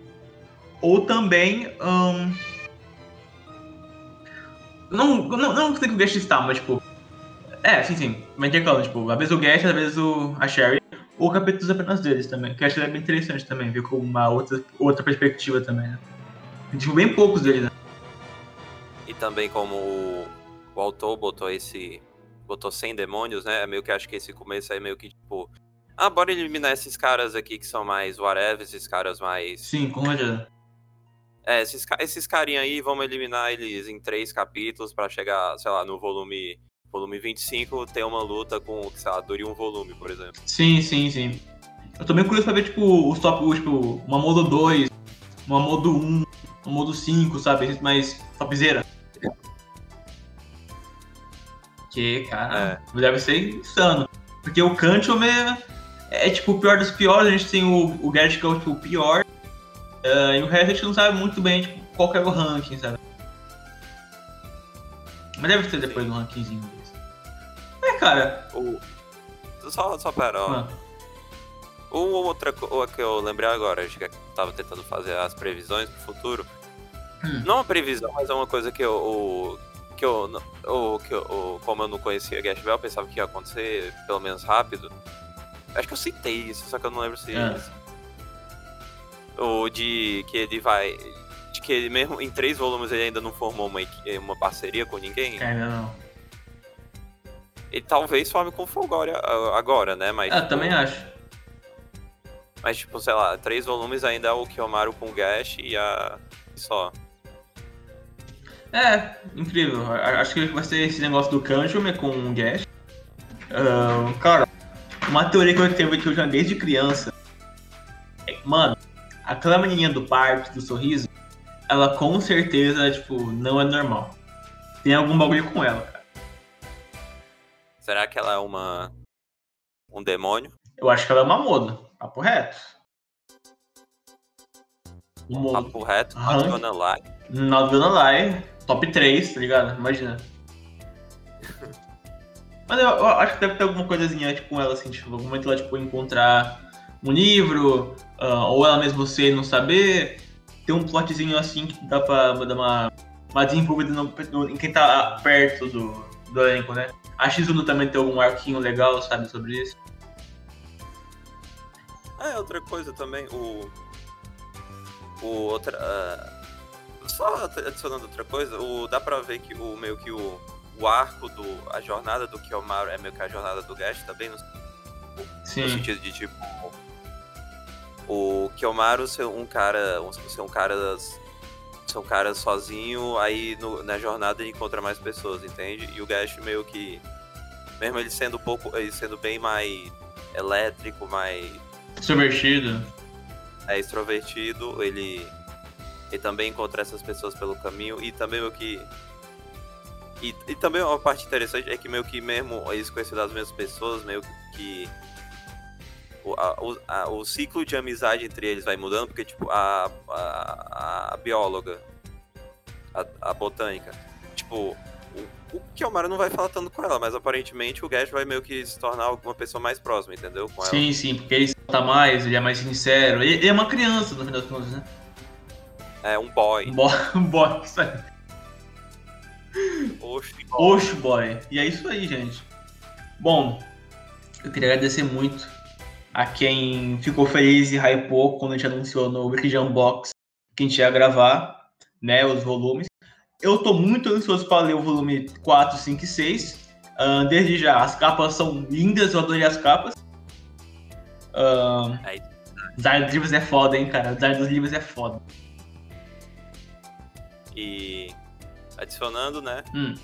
ou também. ahn, Não, não, não sei que o Gash está, mas tipo. É, sim, sim. Vai intercalando, tipo, às vezes o Gash, às vezes o, a Sherry, ou capítulos apenas deles também. Que acho que é bem interessante também, ver com uma outra, outra perspectiva também, né? Tipo, bem poucos deles, né? E também como o, o autor botou esse. botou 100 demônios, né? É meio que acho que esse começo aí é meio que tipo. Ah, bora eliminar esses caras aqui que são mais whatever, esses caras mais. Sim, com certeza. É, esses, esses carinha aí, vamos eliminar eles em três capítulos pra chegar, sei lá, no volume. Volume 25, ter uma luta com, sei lá, dure um volume, por exemplo. Sim, sim, sim. Eu tô bem curioso pra ver, tipo, os top, tipo, uma modo 2, uma modo 1, uma modo 5, sabe? Mais topzera. Que, cara, deve ser insano. Porque o Kancho é, é, tipo, o pior dos piores. A gente tem o, o Garrett que é o, tipo, o pior. eh, e o resto a gente não sabe muito bem, tipo, qual que é o ranking, sabe? Mas deve ter depois um rankingzinho. É, cara. O... Só, só pera, ó. ah, Uma outra coisa que eu lembrei agora, acho que eu tava tentando fazer as previsões pro futuro. Hum. Não uma previsão, mas é uma coisa que eu. que eu, o, que eu como eu não conhecia Gash Bell, eu pensava que ia acontecer pelo menos rápido. Acho que eu citei isso, só que eu não lembro se. É. O de que ele vai. De que ele mesmo em três volumes ele ainda não formou uma, uma parceria com ninguém. Ainda não. Ele talvez forme com o Fulgória agora, né? Mas, Eu tipo, também acho. Mas, tipo, sei lá, três volumes ainda é o Kiyomaru com o Gash e a. só. É, incrível. Acho que vai ser esse negócio do Kanjume com o Gash. Uh, cara, uma teoria que eu tenho que eu já desde criança. É, mano, aquela menininha do parque, do sorriso, ela com certeza, tipo, não é normal. Tem algum bagulho com ela. Será que ela é uma. um demônio? Eu acho que ela é uma moda. Papo reto. Um modo. Papo reto, not gonna lie. Not gonna lie. Top 3, tá ligado? Imagina. (laughs) Mas eu, eu, acho que deve ter alguma coisazinha tipo, com ela, assim, tipo, algum momento ela, tipo, encontrar um livro, uh, ou ela mesmo ser não saber, ter um plotzinho assim que dá pra dar uma, uma desenvolvida no, no, em quem tá perto do, do elenco, né? A Shizuno também tem algum arquinho legal, sabe, sobre isso. Ah, é outra coisa também, o. O outra. Uh, só adicionando outra coisa, o, dá pra ver que o meio que o, o arco do. a jornada do Kiyomaru é meio que a jornada do Gash também, no, Sim. no sentido de tipo. O Kiyomaru ser um cara. ser um cara das, ser um cara sozinho, aí no, na jornada ele encontra mais pessoas, entende? E o Gash meio que. Mesmo ele sendo um pouco. ele sendo bem mais elétrico, mais Extrovertido. É extrovertido, ele, ele também encontra essas pessoas pelo caminho e também o que. E, e também uma parte interessante é que meio que mesmo eles conhecendo as mesmas pessoas, meio que o, a, o, ciclo de amizade entre eles vai mudando, porque, tipo, a, a, a bióloga, a, a, botânica, tipo, o, o Kiyomaru não vai falar tanto com ela, mas aparentemente o Gash vai meio que se tornar uma pessoa mais próxima, entendeu? Com sim, ela. sim, porque ele tá mais, ele é mais sincero. Ele, ele é uma criança, no final das contas, né? É, um boy. Um boy, (laughs) um boy, aí. Oxo boy. Oxo boy. E é isso aí, gente. Bom, eu queria agradecer muito a quem ficou feliz e hypou quando a gente anunciou no Weekly Unbox que a gente ia gravar, né, os volumes. Eu tô muito ansioso para ler o volume 4, 5 e 6. Uh, desde já, as capas são lindas, eu adorei as capas. Uh, design dos livros é foda, hein, cara. Design dos livros é foda. E adicionando, né? Hum.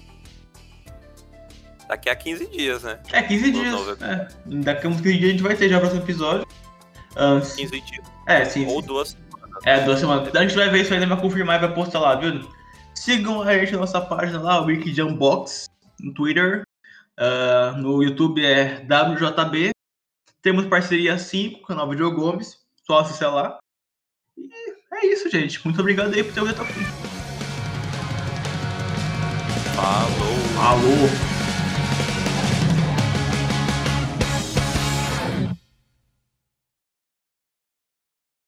Daqui a 15 dias, né? É, 15 dias. É. Daqui a uns 15 dias a gente vai ter já o próximo episódio. Um, 15 dias. É, sim. Ou sim. duas semanas. É, duas semanas. Então a gente vai ver isso aí, vai confirmar e vai postar lá, viu? Sigam a gente na nossa página lá, o Wiki de Unbox, no Twitter. Uh, no YouTube é WJB. Temos parceria 5 com o canal Video Gomes. Só acessar lá. E é isso, gente. Muito obrigado aí por ter ouvido até o fim. Falou. Falou.